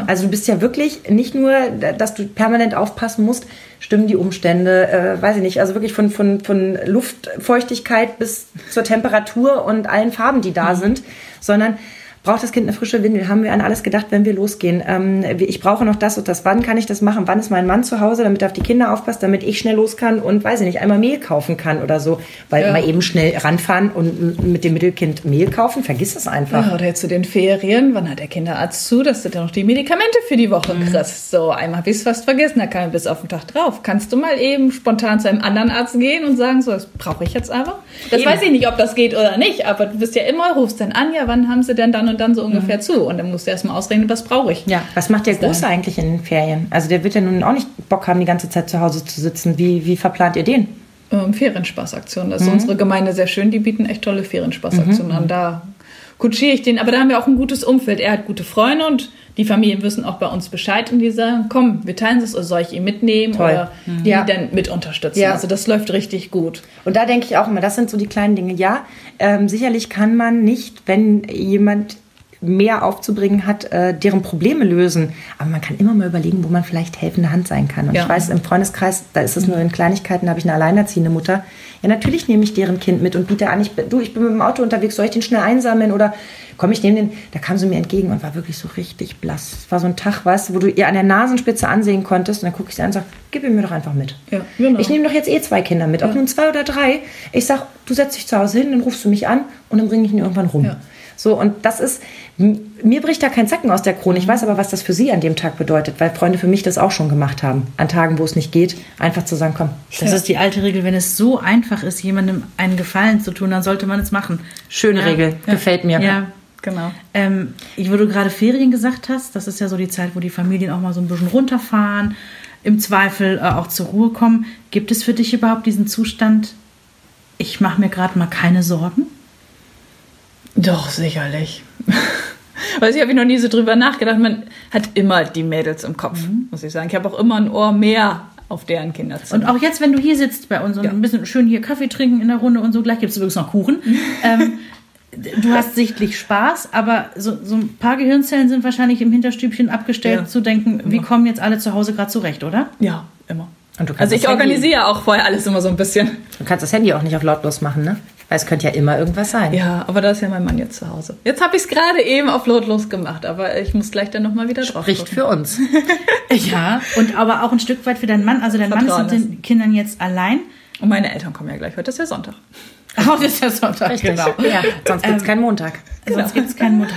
Also du bist ja wirklich nicht nur, dass du permanent aufpassen musst, stimmen die Umstände, äh, weiß ich nicht, also wirklich von, von, von Luftfeuchtigkeit bis zur Temperatur und allen Farben, die da sind, sondern braucht das Kind eine frische Windel? Haben wir an alles gedacht, wenn wir losgehen? Ähm, ich brauche noch das und das. Wann kann ich das machen? Wann ist mein Mann zu Hause, damit er auf die Kinder aufpasst, damit ich schnell los kann und, weiß ich nicht, einmal Mehl kaufen kann oder so. Weil Ja. mal eben schnell ranfahren und mit dem Mittelkind Mehl kaufen, vergiss es einfach. Ja, oder zu den Ferien, wann hat der Kinderarzt zu, dass du dann noch die Medikamente für die Woche kriegst? So, einmal habe ich es fast vergessen, da kam ich bis auf den Tag drauf. Kannst du mal eben spontan zu einem anderen Arzt gehen und sagen, so, das brauche ich jetzt einfach? Das Eben. weiß ich nicht, ob das geht oder nicht, aber du bist ja immer, rufst dann an, ja, wann haben sie denn dann und dann so ungefähr zu? Und dann musst du erstmal ausrechnen, was brauche ich. Ja, was macht der Große eigentlich in den Ferien? Also der wird ja nun auch nicht Bock haben, die ganze Zeit zu Hause zu sitzen. Wie, wie verplant ihr den? Ähm, Ferienspaßaktionen. Das ist unsere Gemeinde sehr schön. Die bieten echt tolle Ferienspaßaktionen an. Da kutschiere ich den. Aber da haben wir auch ein gutes Umfeld. Er hat gute Freunde und die Familien wissen auch bei uns Bescheid und die sagen, komm, wir teilen es oder soll ich ihn mitnehmen Toll. oder die Ja. dann mit unterstützen. Ja. Also das läuft richtig gut. Und da denke ich auch immer, das sind so die kleinen Dinge. Ja, ähm, sicherlich kann man nicht, wenn jemand mehr aufzubringen hat, äh, deren Probleme lösen. Aber man kann immer mal überlegen, wo man vielleicht helfende Hand sein kann. Und Ja. ich weiß, im Freundeskreis, da ist es nur in Kleinigkeiten, da habe ich eine alleinerziehende Mutter. Ja, natürlich nehme ich deren Kind mit und biete an, ich, du, ich bin mit dem Auto unterwegs, soll ich den schnell einsammeln oder komm, ich nehme den. Da kam sie mir entgegen und war wirklich so richtig blass. Es war so ein Tag, du, wo du ihr an der Nasenspitze ansehen konntest und dann gucke ich sie an und sage, gib ihn mir doch einfach mit. Ja, genau. Ich nehme doch jetzt eh zwei Kinder mit, ob nun zwei oder drei. Ich sag, du setzt dich zu Hause hin, dann rufst du mich an und dann bringe ich ihn irgendwann rum. Ja. So, und das ist, mir bricht da kein Zacken aus der Krone. Ich weiß aber, was das für sie an dem Tag bedeutet, weil Freunde für mich das auch schon gemacht haben. An Tagen, wo es nicht geht, einfach zu sagen, komm. Das ist die alte Regel, wenn es so einfach ist, jemandem einen Gefallen zu tun, dann sollte man es machen. Schöne Ja. Regel, gefällt mir. Ja. Genau. Ähm, ich, wo du gerade Ferien gesagt hast, das ist ja so die Zeit, wo die Familien auch mal so ein bisschen runterfahren, im Zweifel äh, auch zur Ruhe kommen. Gibt es für dich überhaupt diesen Zustand, ich mache mir gerade mal keine Sorgen? Doch, sicherlich. Weiß ich, habe ich noch nie so drüber nachgedacht. Man hat immer die Mädels im Kopf, muss ich sagen. Ich habe auch immer ein Ohr mehr auf deren Kinderzimmer. Und auch jetzt, wenn du hier sitzt bei uns und Ja. ein bisschen schön hier Kaffee trinken in der Runde und so, gleich gibt es übrigens noch Kuchen. ähm, du hast sichtlich Spaß, aber so, so ein paar Gehirnzellen sind wahrscheinlich im Hinterstübchen abgestellt, Ja. zu denken, wie kommen jetzt alle zu Hause gerade zurecht, oder? ja, immer. Und du kannst Also ich Handy- organisiere auch vorher alles immer so ein bisschen. Du kannst das Handy auch nicht auf lautlos machen, ne? Weil es könnte ja immer irgendwas sein. Ja, aber da ist ja mein Mann jetzt zu Hause. Jetzt habe ich es gerade eben auf lautlos gemacht, aber ich muss gleich dann nochmal wieder drauf Spricht gucken. für uns. Ja, und aber auch ein Stück weit für deinen Mann. Also dein Mann Vertrauen ist mit den Kindern jetzt allein. Und meine Eltern kommen ja gleich. Heute ist ja Sonntag. Das ist ja Sonntag, genau. Ja, sonst gibt es keinen Montag. Sonst gibt es keinen Mutter.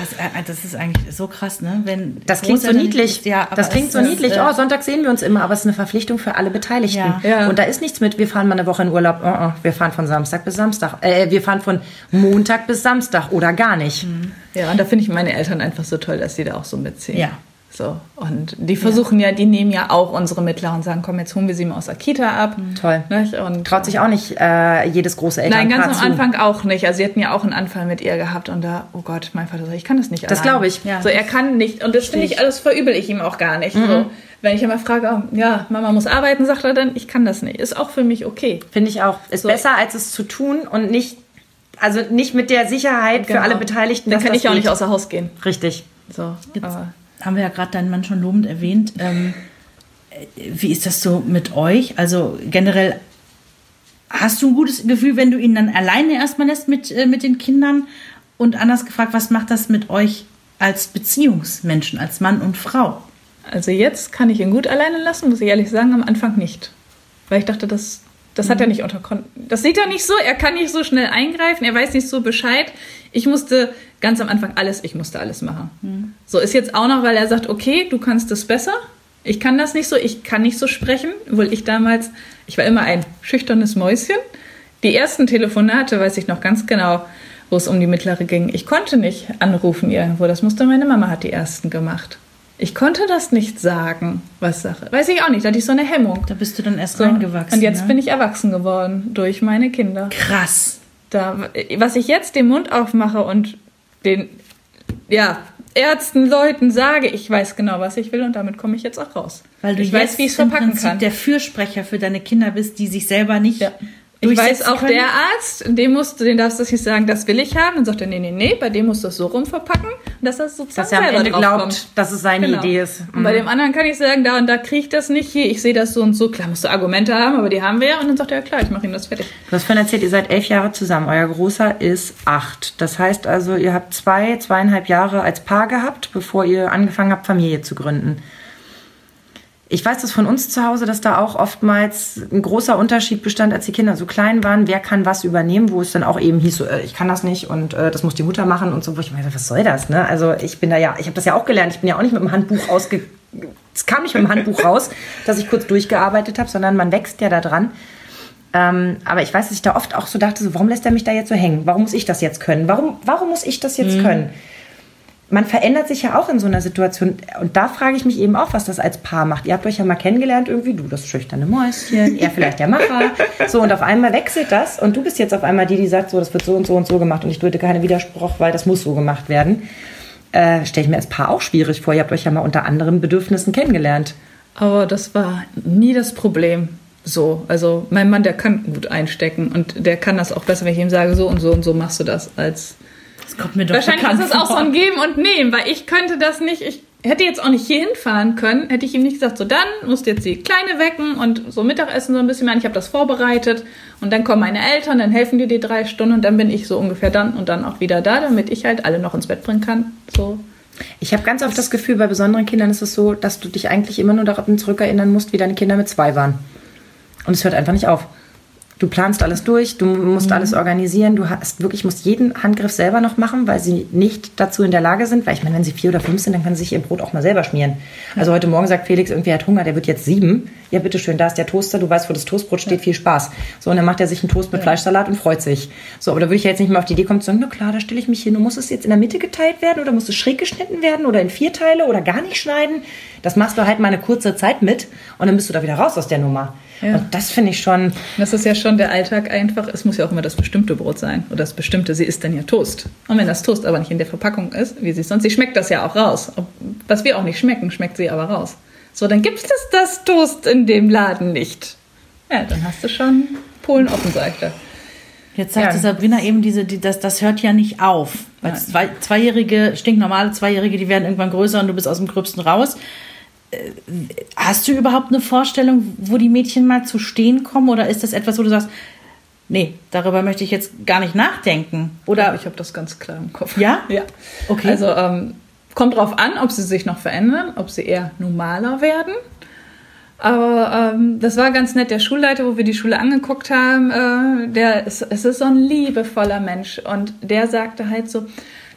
Das ist eigentlich so krass, ne? Wenn Das klingt so niedlich. nicht- Ja, das klingt so ist, niedlich. äh, Oh, Sonntag sehen wir uns immer, aber es ist eine Verpflichtung für alle Beteiligten. Ja. Ja. Und da ist nichts mit, wir fahren mal eine Woche in Urlaub. Oh, oh, wir fahren von Samstag bis Samstag. Äh, wir fahren von Montag bis Samstag oder gar nicht. Ja, und da finde ich meine Eltern einfach so toll, dass sie da auch so mitziehen. Ja. So. Und die versuchen ja, die nehmen ja auch unsere Mittleren und sagen, komm, jetzt holen wir sie mal aus der Kita ab. Toll. Nicht? Und Traut sich auch nicht äh, jedes große Elternpaar Nein, ganz am zu. Anfang auch nicht. Also sie hatten ja auch einen Anfall mit ihr gehabt und da, oh Gott, mein Vater sagt, ich kann das nicht Das glaube ich. Ja. So, er kann nicht. Und das finde ich, alles verübel ich ihm auch gar nicht. So, wenn ich immer frage, oh, ja, Mama muss arbeiten, sagt er dann, ich kann das nicht. Ist auch für mich okay. Finde ich auch. Ist So. besser, als es zu tun und nicht, also nicht mit der Sicherheit für Genau. alle Beteiligten. Dann kann ich auch nicht außer Haus gehen. Richtig. So, Jetzt aber haben wir ja gerade deinen Mann schon lobend erwähnt. Ähm, äh, wie ist das so mit euch? Also generell, hast du ein gutes Gefühl, wenn du ihn dann alleine erstmal lässt mit, äh, mit den Kindern? Und anders gefragt, was macht das mit euch als Beziehungsmenschen, als Mann und Frau? Also jetzt kann ich ihn gut alleine lassen, muss ich ehrlich sagen, am Anfang nicht. Weil ich dachte, das, das hat er nicht unter Kontrolle. Das sieht er nicht so, er kann nicht so schnell eingreifen, er weiß nicht so Bescheid. Ich musste ganz am Anfang alles, ich musste alles machen. So ist jetzt auch noch, weil er sagt, okay, du kannst es besser. Ich kann das nicht so, ich kann nicht so sprechen, obwohl ich damals, ich war immer ein schüchternes Mäuschen. Die ersten Telefonate weiß ich noch ganz genau, wo es um die mittlere ging. Ich konnte nicht anrufen irgendwo, das musste meine Mama hat die ersten gemacht. Ich konnte das nicht sagen, was Sache. Weiß ich auch nicht, da hatte ich so eine Hemmung. Da bist du dann erst So. reingewachsen. Und jetzt ne? bin ich erwachsen geworden durch meine Kinder. krass. Da, was ich jetzt den Mund aufmache und den ja, Ärzten, Leuten sage, ich weiß genau, was ich will und damit komme ich jetzt auch raus. Weil du ich jetzt weiß, wie ich es verpacken Prinzip kann. der Fürsprecher für deine Kinder bist, die sich selber nicht Ja. Ich weiß auch, können. der Arzt, dem musst du, den darfst du nicht sagen, das will ich haben. Dann sagt er, nee, nee, nee, bei dem musst du das so rum verpacken. Dass das sozusagen Dass er am Ende glaubt, kommt. dass es seine Genau. Idee ist. Und bei dem anderen kann ich sagen, da und da kriege ich das nicht hier, ich sehe das so und so. Klar, musst du Argumente haben, aber die haben wir ja. Und dann sagt er, ja klar, ich mache ihm das fertig. Du hast vorhin erzählt, ihr seid elf Jahre zusammen. Euer Großer ist acht. Das heißt also, ihr habt zwei, zweieinhalb Jahre als Paar gehabt, bevor ihr angefangen habt, Familie zu gründen. Ich weiß das von uns zu Hause, dass da auch oftmals ein großer Unterschied bestand, als die Kinder so klein waren. Wer kann was übernehmen, wo es dann auch eben hieß, so, äh, ich kann das nicht und äh, das muss die Mutter machen und so. Wo ich dachte, was soll das? Ne? Also ich bin da ja, ich habe das ja auch gelernt. Ich bin ja auch nicht mit dem Handbuch ausge, es kam nicht mit dem Handbuch raus, dass ich kurz durchgearbeitet habe, sondern man wächst ja da dran. Ähm, aber ich weiß, dass ich da oft auch so dachte, so, warum lässt er mich da jetzt so hängen? Warum muss ich das jetzt können? Warum, warum muss ich das jetzt können? Man verändert sich ja auch in so einer Situation. Und da frage ich mich eben auch, was das als Paar macht. Ihr habt euch ja mal kennengelernt, irgendwie, du das schüchterne Mäuschen, er vielleicht der Macher. So, und auf einmal wechselt das und du bist jetzt auf einmal die, die sagt, so, das wird so und so und so gemacht und ich drücke keinen Widerspruch, weil das muss so gemacht werden. Äh, Stelle ich mir als Paar auch schwierig vor. Ihr habt euch ja mal unter anderen Bedürfnissen kennengelernt. Aber das war nie das Problem. So, also mein Mann, der kann gut einstecken und der kann das auch besser, wenn ich ihm sage, so und so und so machst du das, als Das kommt mir doch Wahrscheinlich ist es auch so ein Geben und Nehmen, weil ich könnte das nicht. Ich hätte jetzt auch nicht hier hinfahren können, hätte ich ihm nicht gesagt, so dann musst du jetzt die Kleine wecken und so Mittagessen so ein bisschen machen. Ich habe das vorbereitet und dann kommen meine Eltern, dann helfen dir die drei Stunden und dann bin ich so ungefähr dann und dann auch wieder da, damit ich halt alle noch ins Bett bringen kann. So. Ich habe ganz oft das Gefühl, bei besonderen Kindern ist es so, dass du dich eigentlich immer nur daran zurückerinnern musst, wie deine Kinder mit zwei waren. Und es hört einfach nicht auf. Du planst alles durch, du musst alles organisieren, du hast wirklich musst jeden Handgriff selber noch machen, weil sie nicht dazu in der Lage sind. Weil ich meine, wenn sie vier oder fünf sind, dann können sie sich ihr Brot auch mal selber schmieren. Also heute Morgen sagt Felix, irgendwie er hat Hunger, der wird jetzt sieben. Ja, bitteschön, da ist der Toaster, du weißt, wo das Toastbrot steht, viel Spaß. So, und dann macht er sich einen Toast mit Fleischsalat und freut sich. So, aber da würde ich ja jetzt nicht mal auf die Idee kommen zu sagen, na klar, da stelle ich mich hin. Und muss es jetzt in der Mitte geteilt werden oder muss es schräg geschnitten werden oder in vier Teile oder gar nicht schneiden? Das machst du halt mal eine kurze Zeit mit und dann bist du da wieder raus aus der Nummer. Ja. Und das finde ich schon, Das ist ja schon der Alltag einfach. Es muss ja auch immer das bestimmte Brot sein. Oder das bestimmte, sie isst dann ja Toast. Und wenn das Toast aber nicht in der Verpackung ist, wie sie sonst, sie schmeckt das ja auch raus. Ob- Was wir auch nicht schmecken, schmeckt sie aber raus. So, dann gibt es das Toast in dem Laden nicht. Ja, dann hast du schon Polen offen, sag ich da. Jetzt sagte Ja. Sabrina eben, diese, die, das, das hört ja nicht auf. Weil zwei, Zweijährige, stinknormale Zweijährige, die werden irgendwann größer und du bist aus dem Gröbsten raus. Äh, Hast du überhaupt eine Vorstellung, wo die Mädchen mal zu stehen kommen? Oder ist das etwas, wo du sagst, nee, darüber möchte ich jetzt gar nicht nachdenken? Oder Oder ich habe das ganz klar im Kopf. Ja? Ja. Okay. Also ähm, kommt drauf an, ob sie sich noch verändern, ob sie eher normaler werden. Aber ähm, das war ganz nett. Der Schulleiter, wo wir die Schule angeguckt haben, äh, der ist, es ist so ein liebevoller Mensch und der sagte halt so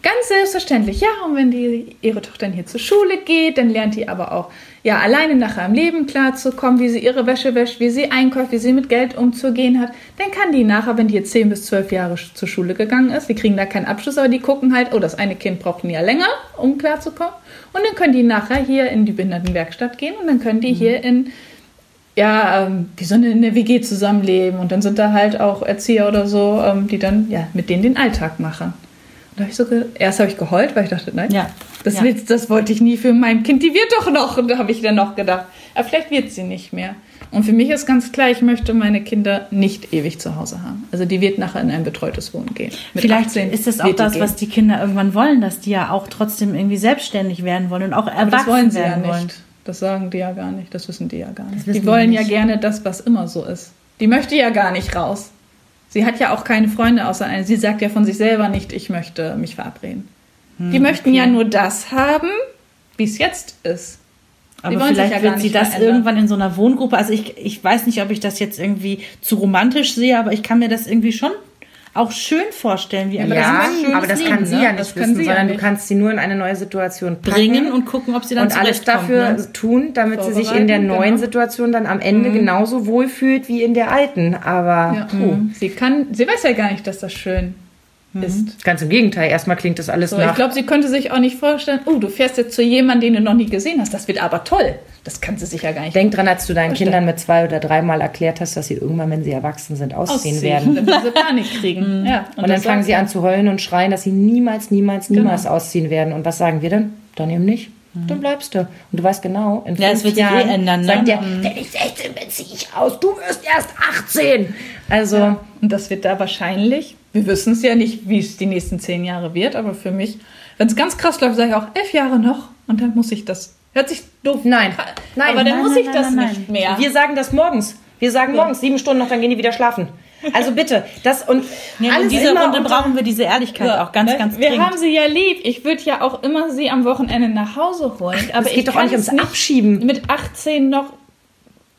ganz selbstverständlich, ja. Und wenn die ihre Tochter hier zur Schule geht, dann lernt die aber auch ja alleine nachher im Leben klarzukommen, wie sie ihre Wäsche wäscht, wie sie einkauft, wie sie mit Geld umzugehen hat. Dann kann die nachher, wenn die jetzt 10 bis 12 Jahre zur Schule gegangen ist, die kriegen da keinen Abschluss, aber die gucken halt, oh, das eine Kind braucht ein Jahr länger, um klarzukommen. Und dann können die nachher hier in die Behindertenwerkstatt gehen und dann können die hier in ja, ähm, wie so eine, eine WG zusammenleben. Und dann sind da halt auch Erzieher oder so, ähm, die dann ja mit denen den Alltag machen. Da habe ich so erst habe ich geheult, weil ich dachte, nein, Ja. das, Ja. willst, das wollte ich nie für mein Kind. Die wird doch noch. Da habe ich dann noch gedacht, aber vielleicht wird sie nicht mehr. Und für mich ist ganz klar, ich möchte meine Kinder nicht ewig zu Hause haben. Also die wird nachher in ein betreutes Wohnen gehen. Mit vielleicht 18 ist das auch die das, gehen. was die Kinder irgendwann wollen, dass die ja auch trotzdem irgendwie selbstständig werden wollen und auch erwachsen Aber das wollen sie ja werden nicht. wollen. Das sagen die ja gar nicht. Das wissen die ja gar nicht. Die die wollen ja gerne das, was immer so ist. Die möchte ja gar nicht raus. Sie hat ja auch keine Freunde außer einer. Sie sagt ja von sich selber nicht, ich möchte mich verabreden. Hm, die möchten ja nur das haben, wie es jetzt ist. Aber vielleicht ja wird sie das verändern. irgendwann in so einer Wohngruppe. Also ich, ich weiß nicht, ob ich das jetzt irgendwie zu romantisch sehe, aber ich kann mir das irgendwie schon auch schön vorstellen, wie ein ja, ist schönes aber das Leben, kann sie ne? ja nicht Das wissen, sie ja sondern nicht. du kannst sie nur in eine neue Situation bringen und gucken, ob sie dann und alles zurechtkommt, dafür ne? tun, damit sie sich in der neuen genau. Situation dann am Ende genauso wohlfühlt wie in der alten. Aber Ja. puh. Sie kann, sie weiß ja gar nicht, dass das schön ist. Ganz im Gegenteil, erstmal klingt das alles So, nach. ich glaube, sie könnte sich auch nicht vorstellen, oh, du fährst jetzt zu jemandem, den du noch nie gesehen hast. Das wird aber toll. Das kann sie sich ja gar nicht Denk dran, als du deinen Verstehe. Kindern mit zwei oder dreimal erklärt hast, dass sie irgendwann, wenn sie erwachsen sind, ausziehen, ausziehen werden. Dann werden sie Panik kriegen. ja, Und, dann das fangen sie an zu heulen und schreien, dass sie niemals, niemals, niemals Genau. ausziehen werden. Und was sagen wir dann? Dann eben nicht. Dann bleibst du. Und du weißt genau, in Ja, fünf es wird sich eh Jahren ändern, ne? sagt der, wenn ich 16 bin, ziehe ich aus. Du wirst erst 18. Also, Und das wird da wahrscheinlich, wir wissen es ja nicht, wie es die nächsten zehn Jahre wird, aber für mich, wenn es ganz krass läuft, sage ich auch elf Jahre noch und dann muss ich das. Hört sich doof Nein. Nein, aber dann nein, muss nein, ich das nein, nein, nicht mehr. wir sagen das morgens. Wir sagen morgens, sieben Stunden noch, dann gehen die wieder schlafen. Also bitte, das und Ja, in alles dieser immer Runde brauchen wir diese Ehrlichkeit Ja, auch ganz, ne? ganz Wir dringend. haben sie ja lieb. Ich würde ja auch immer sie am Wochenende nach Hause holen. Aber es geht doch auch nicht ums Abschieben. Mit 18 noch.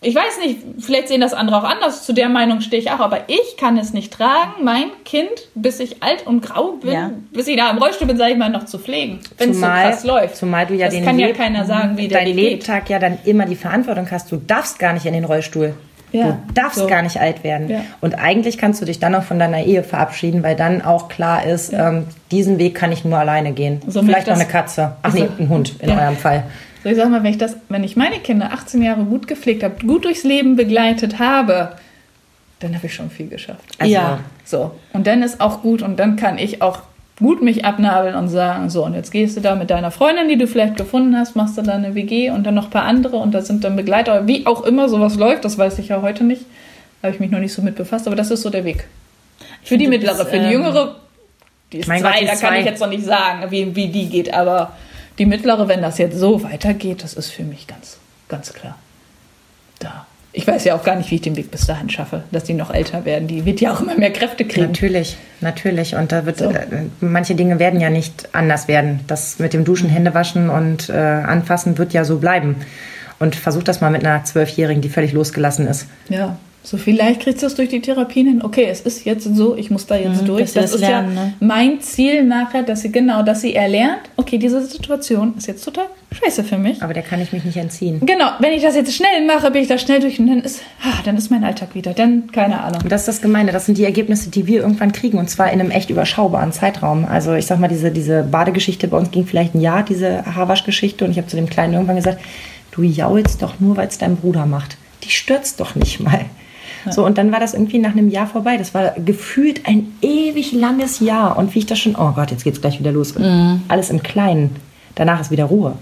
Ich weiß nicht, vielleicht sehen das andere auch anders. Zu der Meinung stehe ich auch. Aber ich kann es nicht tragen, mein Kind, bis ich alt und grau bin, Ja. bis ich da im Rollstuhl bin, sage ich mal, noch zu pflegen. Wenn es so Zumal- krass läuft. Zumal du ja das den kann ja Leb- keiner sagen, wie der dein Weg geht. Lebtag ja dann immer die Verantwortung hast. Du darfst gar nicht in den Rollstuhl. Ja, du darfst so. gar nicht alt werden. Ja. Und eigentlich kannst du dich dann auch von deiner Ehe verabschieden, weil dann auch klar ist, ähm, diesen Weg kann ich nur alleine gehen. So Vielleicht noch eine Katze. Ach nee, ein Hund in Ja. eurem Fall. So, ich sag mal, wenn ich das, wenn ich meine Kinder 18 Jahre gut gepflegt habe, gut durchs Leben begleitet habe, dann habe ich schon viel geschafft. Also, Ja. So. Und dann ist auch gut und dann kann ich auch gut mich abnabeln und sagen, so, und jetzt gehst du da mit deiner Freundin, die du vielleicht gefunden hast, machst du da eine WG und dann noch ein paar andere und da sind dann Begleiter. Wie auch immer sowas läuft, das weiß ich ja heute nicht. Habe ich mich noch nicht so mit befasst, aber das ist so der Weg. Für die mittlere, für die ähm, jüngere, die ist zwei, Gott, die da ist kann zwei. ich jetzt noch nicht sagen, wie, wie die geht, aber die mittlere, wenn das jetzt so weitergeht, das ist für mich ganz, ganz klar. Da. Ich weiß ja auch gar nicht, wie ich den Weg bis dahin schaffe, dass die noch älter werden. Die wird ja auch immer mehr Kräfte kriegen. Natürlich, natürlich. Und da wird So. äh, manche Dinge werden ja nicht anders werden. Das mit dem Duschen, Händewaschen und äh, Anfassen wird ja so bleiben. Und versuch das mal mit einer Zwölfjährigen, die völlig losgelassen ist. Ja, so vielleicht kriegst du es durch die Therapien hin. Okay, es ist jetzt so, ich muss da jetzt Mhm, durch. das ist lernen, ja ne? mein Ziel nachher, dass sie genau, dass sie erlernt, okay, diese Situation ist jetzt total scheiße für mich. Aber der kann ich mich nicht entziehen. Genau, wenn ich das jetzt schnell mache, bin ich da schnell durch und dann ist, ah, dann ist mein Alltag wieder. Dann, keine Ahnung. Und das ist das Gemeine. Das sind die Ergebnisse, die wir irgendwann kriegen. Und zwar in einem echt überschaubaren Zeitraum. Also ich sag mal, diese, diese Badegeschichte bei uns ging vielleicht ein Jahr, diese Haarwaschgeschichte. Und ich habe zu dem Kleinen irgendwann gesagt, du jaulst doch nur, weil es dein Bruder macht. Die stürzt doch nicht mal. So, und dann war das irgendwie nach einem Jahr vorbei. Das war gefühlt ein ewig langes Jahr. Und wie ich das schon, oh Gott, jetzt geht's gleich wieder los. Alles im Kleinen. Danach ist wieder Ruhe.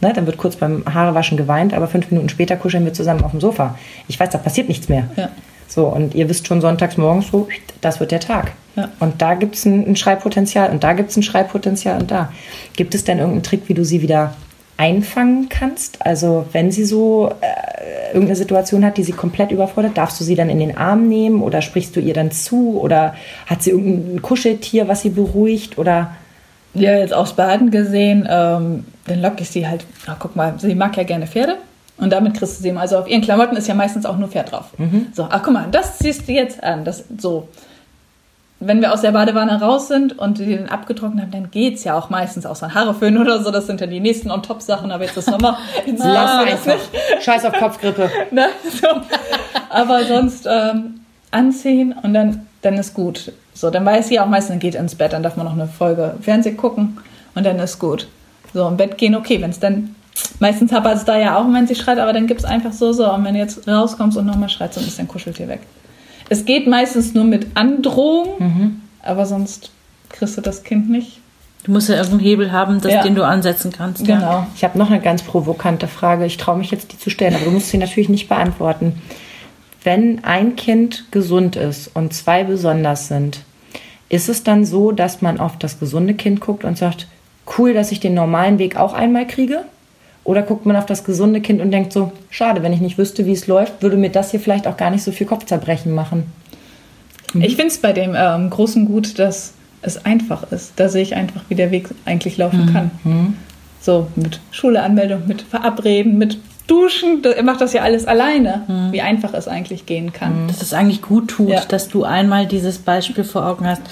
Ne, dann wird kurz beim Haarewaschen geweint, aber fünf Minuten später kuscheln wir zusammen auf dem Sofa. Ich weiß, da passiert nichts mehr. Ja. So, und ihr wisst schon sonntags morgens so, das wird der Tag. Ja. Und da gibt es ein, ein Schreibpotenzial und da gibt es ein Schreibpotenzial und da. Gibt es denn irgendeinen Trick, wie du sie wieder einfangen kannst? Also wenn sie so äh, irgendeine Situation hat, die sie komplett überfordert, darfst du sie dann in den Arm nehmen oder sprichst du ihr dann zu oder hat sie irgendein Kuscheltier, was sie beruhigt oder Ja, jetzt aufs Baden gesehen, ähm, dann locke ich sie halt, ach, guck mal, sie mag ja gerne Pferde. Und damit kriegst du sie immer. Also auf ihren Klamotten ist ja meistens auch nur Pferd drauf. So, ach guck mal, das ziehst du jetzt an. Das, so. Wenn wir aus der Badewanne raus sind und die dann abgetrocknet haben, dann geht's ja auch meistens auch so ein Haare föhnen oder so. Das sind dann die nächsten on-top-Sachen. Aber jetzt ist Sommer. Jetzt lass wir das einfach. Scheiß auf Kopfgrippe. Ne? So. Aber sonst ähm, anziehen und dann, dann ist gut. So, dann weiß sie auch meistens, dann geht ins Bett, dann darf man noch eine Folge Fernsehen gucken und dann ist gut. So, im Bett gehen, okay, wenn es dann, meistens hapert es da ja auch, wenn sie schreit, aber dann gibt es einfach so, so. Und wenn du jetzt rauskommst und nochmal schreit, dann ist dein Kuscheltier weg. Es geht meistens nur mit Androhung, aber sonst kriegst du das Kind nicht. Du musst ja irgendeinen Hebel haben, das, Ja. den du ansetzen kannst. Ja. Genau. Ich habe noch eine ganz provokante Frage. Ich traue mich jetzt, die zu stellen, aber du musst sie natürlich nicht beantworten. Wenn ein Kind gesund ist und zwei besonders sind, ist es dann so, dass man auf das gesunde Kind guckt und sagt, cool, dass ich den normalen Weg auch einmal kriege? Oder guckt man auf das gesunde Kind und denkt so, schade, wenn ich nicht wüsste, wie es läuft, würde mir das hier vielleicht auch gar nicht so viel Kopfzerbrechen machen. Ich finde es bei dem ähm, Großen gut, dass es einfach ist. Da sehe ich einfach, wie der Weg eigentlich laufen kann. So mit Schuleanmeldung, mit Verabreden, mit Duschen. Er macht das ja alles alleine, wie einfach es eigentlich gehen kann. Dass es eigentlich gut tut, Ja. dass du einmal dieses Beispiel vor Augen hast.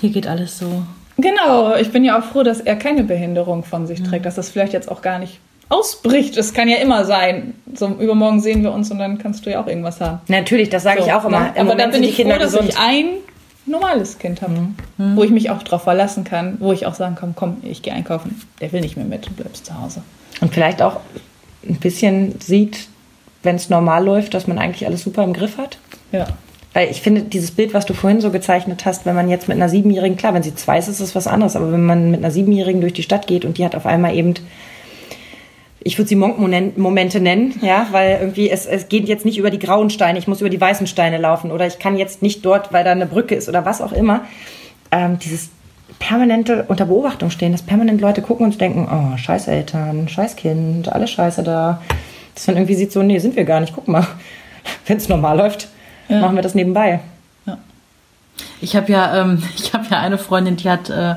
Hier geht alles so. Genau, ich bin ja auch froh, dass er keine Behinderung von sich trägt, dass das vielleicht jetzt auch gar nicht ausbricht. Es kann ja immer sein. So übermorgen sehen wir uns und dann kannst du ja auch irgendwas haben. Natürlich, das sage ich So, auch immer. ne? Aber da Moment bin ich froh, dass ich ein normales Kind habe, wo ich mich auch drauf verlassen kann, wo ich auch sagen kann, komm, ich gehe einkaufen. Der will nicht mehr mit, du bleibst zu Hause. Und vielleicht auch ein bisschen sieht, wenn es normal läuft, dass man eigentlich alles super im Griff hat. Ja. Weil ich finde, dieses Bild, was du vorhin so gezeichnet hast, wenn man jetzt mit einer Siebenjährigen, klar, wenn sie zwei ist, ist es was anderes, aber wenn man mit einer Siebenjährigen durch die Stadt geht und die hat auf einmal eben, ich würde sie Monk-Momente nennen, ja, weil irgendwie es, es geht jetzt nicht über die grauen Steine, ich muss über die weißen Steine laufen oder ich kann jetzt nicht dort, weil da eine Brücke ist oder was auch immer. Ähm, dieses permanente unter Beobachtung stehen, dass permanent Leute gucken und denken, oh, scheiß Eltern, scheiß Kind, alles scheiße da. Dass man irgendwie sieht so, nee, sind wir gar nicht, guck mal. Wenn es normal läuft, Ja. machen wir das nebenbei. Ich habe ja, ähm, ich habe ja eine Freundin, die hat äh,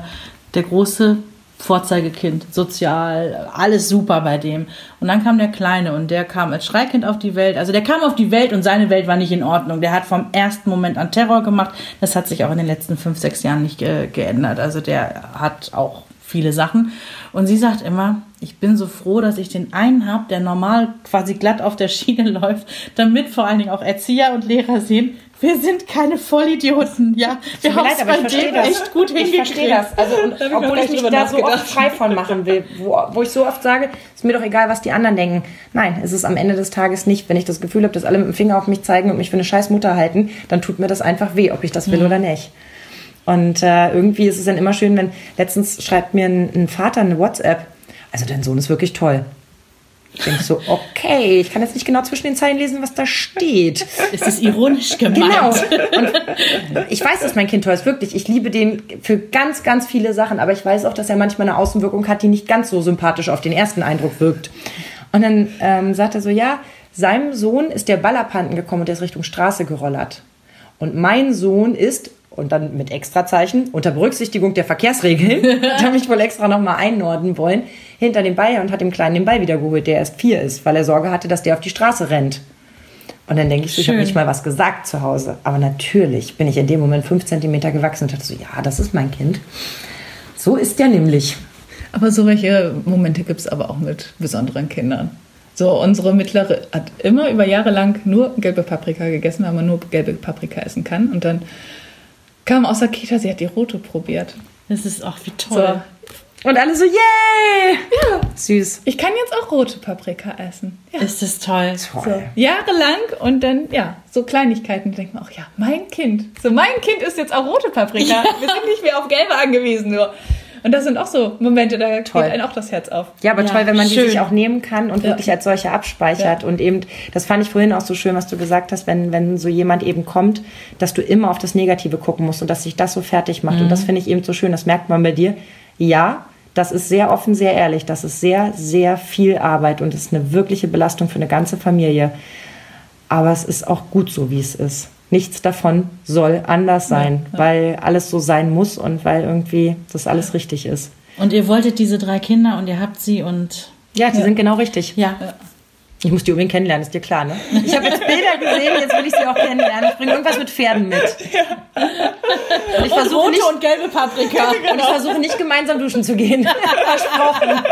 der große Vorzeigekind, sozial, alles super bei dem. Und dann kam der Kleine und der kam als Schreikind auf die Welt. Also der kam auf die Welt und seine Welt war nicht in Ordnung. Der hat vom ersten Moment an Terror gemacht. Das hat sich auch in den letzten fünf, sechs Jahren nicht äh, geändert. Also der hat auch viele Sachen. Und sie sagt immer, ich bin so froh, dass ich den einen habe, der normal quasi glatt auf der Schiene läuft, damit vor allen Dingen auch Erzieher und Lehrer sehen, wir sind keine Vollidioten, ja. Wir haben es aber bei ich verstehe dem das. echt gut ich hingekriegt. verstehe das. Also, und, ich obwohl ich mich da so oft frei von machen will, wo, wo ich so oft sage, ist mir doch egal, was die anderen denken. Nein, es ist am Ende des Tages nicht. Wenn ich das Gefühl habe, dass alle mit dem Finger auf mich zeigen und mich für eine scheiß Mutter halten, dann tut mir das einfach weh, ob ich das will oder nicht. Und äh, irgendwie ist es dann immer schön, wenn letztens schreibt mir ein, ein Vater eine WhatsApp. Also dein Sohn ist wirklich toll. Ich denke so, okay, ich kann jetzt nicht genau zwischen den Zeilen lesen, was da steht. Es ist ironisch gemeint. Genau. Und ich weiß, dass mein Kind toll ist, wirklich. Ich liebe den für ganz, ganz viele Sachen, aber ich weiß auch, dass er manchmal eine Außenwirkung hat, die nicht ganz so sympathisch auf den ersten Eindruck wirkt. Und dann ähm, sagt er so, ja, seinem Sohn ist der Ball abhanden gekommen und der ist Richtung Straße gerollert. Und mein Sohn ist, und dann mit Extrazeichen, unter Berücksichtigung der Verkehrsregeln, da mich wohl extra nochmal einnorden wollen, hinter dem Ball und hat dem Kleinen den Ball wiedergeholt, der erst vier ist, weil er Sorge hatte, dass der auf die Straße rennt. Und dann denke ich so, ich habe Schön. nicht mal was gesagt zu Hause. Aber natürlich bin ich in dem Moment fünf Zentimeter gewachsen und dachte so, ja, das ist mein Kind. So ist der nämlich. Aber so welche Momente gibt es aber auch mit besonderen Kindern. So, unsere Mittlere hat immer über Jahre lang nur gelbe Paprika gegessen, weil man nur gelbe Paprika essen kann. Und dann kam aus der Kita, sie hat die rote probiert. Das ist auch wie So, toll. Und alle so, yay! Ja. Süß. ich kann jetzt auch rote Paprika essen. Ja. Ist das toll. So, Toll. jahrelang und dann, ja, so Kleinigkeiten. Da denkt man auch, ja, mein Kind. So, mein Kind ist jetzt auch rote Paprika. Wir sind nicht mehr auf gelbe angewiesen nur. Und das sind auch so Momente, da Toll. geht einem auch das Herz auf. Ja, aber Ja, toll, wenn man die schön. sich auch nehmen kann und Ja. wirklich als solche abspeichert. Und eben, das fand ich vorhin auch so schön, was du gesagt hast, wenn, wenn so jemand eben kommt, dass du immer auf das Negative gucken musst und dass sich das so fertig macht. Und das finde ich eben so schön, das merkt man bei dir. Ja, das ist sehr offen, sehr ehrlich. Das ist sehr, sehr viel Arbeit und ist eine wirkliche Belastung für eine ganze Familie. Aber es ist auch gut so, wie es ist. Nichts davon soll anders sein, weil alles so sein muss und weil irgendwie das alles richtig ist. Und ihr wolltet diese drei Kinder und ihr habt sie und Ja, die sind genau richtig. ja. Ich muss die unbedingt kennenlernen, ist dir klar, ne? Ich habe jetzt Bilder gesehen, jetzt will ich sie auch kennenlernen. Ich bringe irgendwas mit Pferden mit. Und ich versuche nicht, und gelbe Paprika. und ich versuche nicht gemeinsam duschen zu gehen. Versprochen.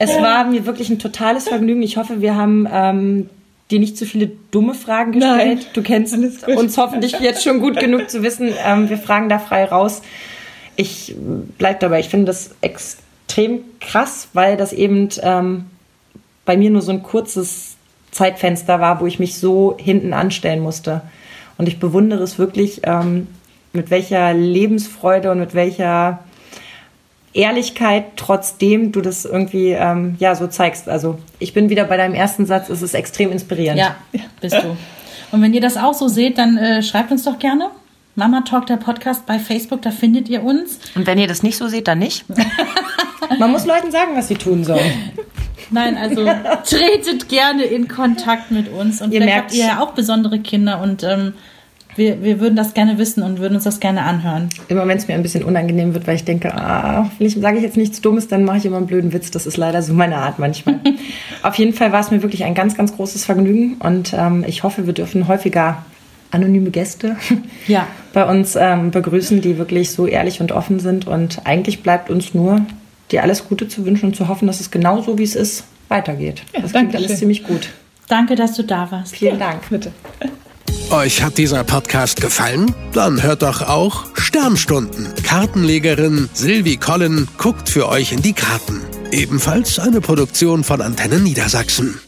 Es war mir wirklich ein totales Vergnügen. Ich hoffe, wir haben ähm, dir nicht zu viele dumme Fragen gestellt. Nein. Du kennst uns hoffentlich jetzt schon gut genug zu wissen. Ähm, wir fragen da frei raus. Ich bleib dabei. Ich finde das extrem krass, weil das eben ähm, bei mir nur so ein kurzes Zeitfenster war, wo ich mich so hinten anstellen musste. Und ich bewundere es wirklich, ähm, mit welcher Lebensfreude und mit welcher Ehrlichkeit, trotzdem du das irgendwie ähm, ja so zeigst. Also ich bin wieder bei deinem ersten Satz, es ist extrem inspirierend. Ja, bist du. Und wenn ihr das auch so seht, dann äh, schreibt uns doch gerne. Mama Talk, der Podcast bei Facebook, da findet ihr uns. Und wenn ihr das nicht so seht, dann nicht. Man muss Leuten sagen, was sie tun sollen. Nein, also tretet gerne in Kontakt mit uns. Und Ihr vielleicht merkt's. habt ihr ja auch besondere Kinder und ähm, wir, wir würden das gerne wissen und würden uns das gerne anhören. Immer wenn es mir ein bisschen unangenehm wird, weil ich denke, ah, vielleicht sage ich jetzt nichts Dummes, dann mache ich immer einen blöden Witz. Das ist leider so meine Art manchmal. Auf jeden Fall war es mir wirklich ein ganz, ganz großes Vergnügen und ähm, ich hoffe, wir dürfen häufiger anonyme Gäste Ja. bei uns ähm, begrüßen, die wirklich so ehrlich und offen sind. Und eigentlich bleibt uns nur, dir alles Gute zu wünschen und zu hoffen, dass es genau so, wie es ist, weitergeht. Ja, das klingt alles schön. ziemlich gut. Danke, dass du da warst. Vielen Dank. Bitte. Euch hat dieser Podcast gefallen? Dann hört doch auch Sternstunden. Kartenlegerin Silvi Collin guckt für euch in die Karten. Ebenfalls eine Produktion von Antenne Niedersachsen.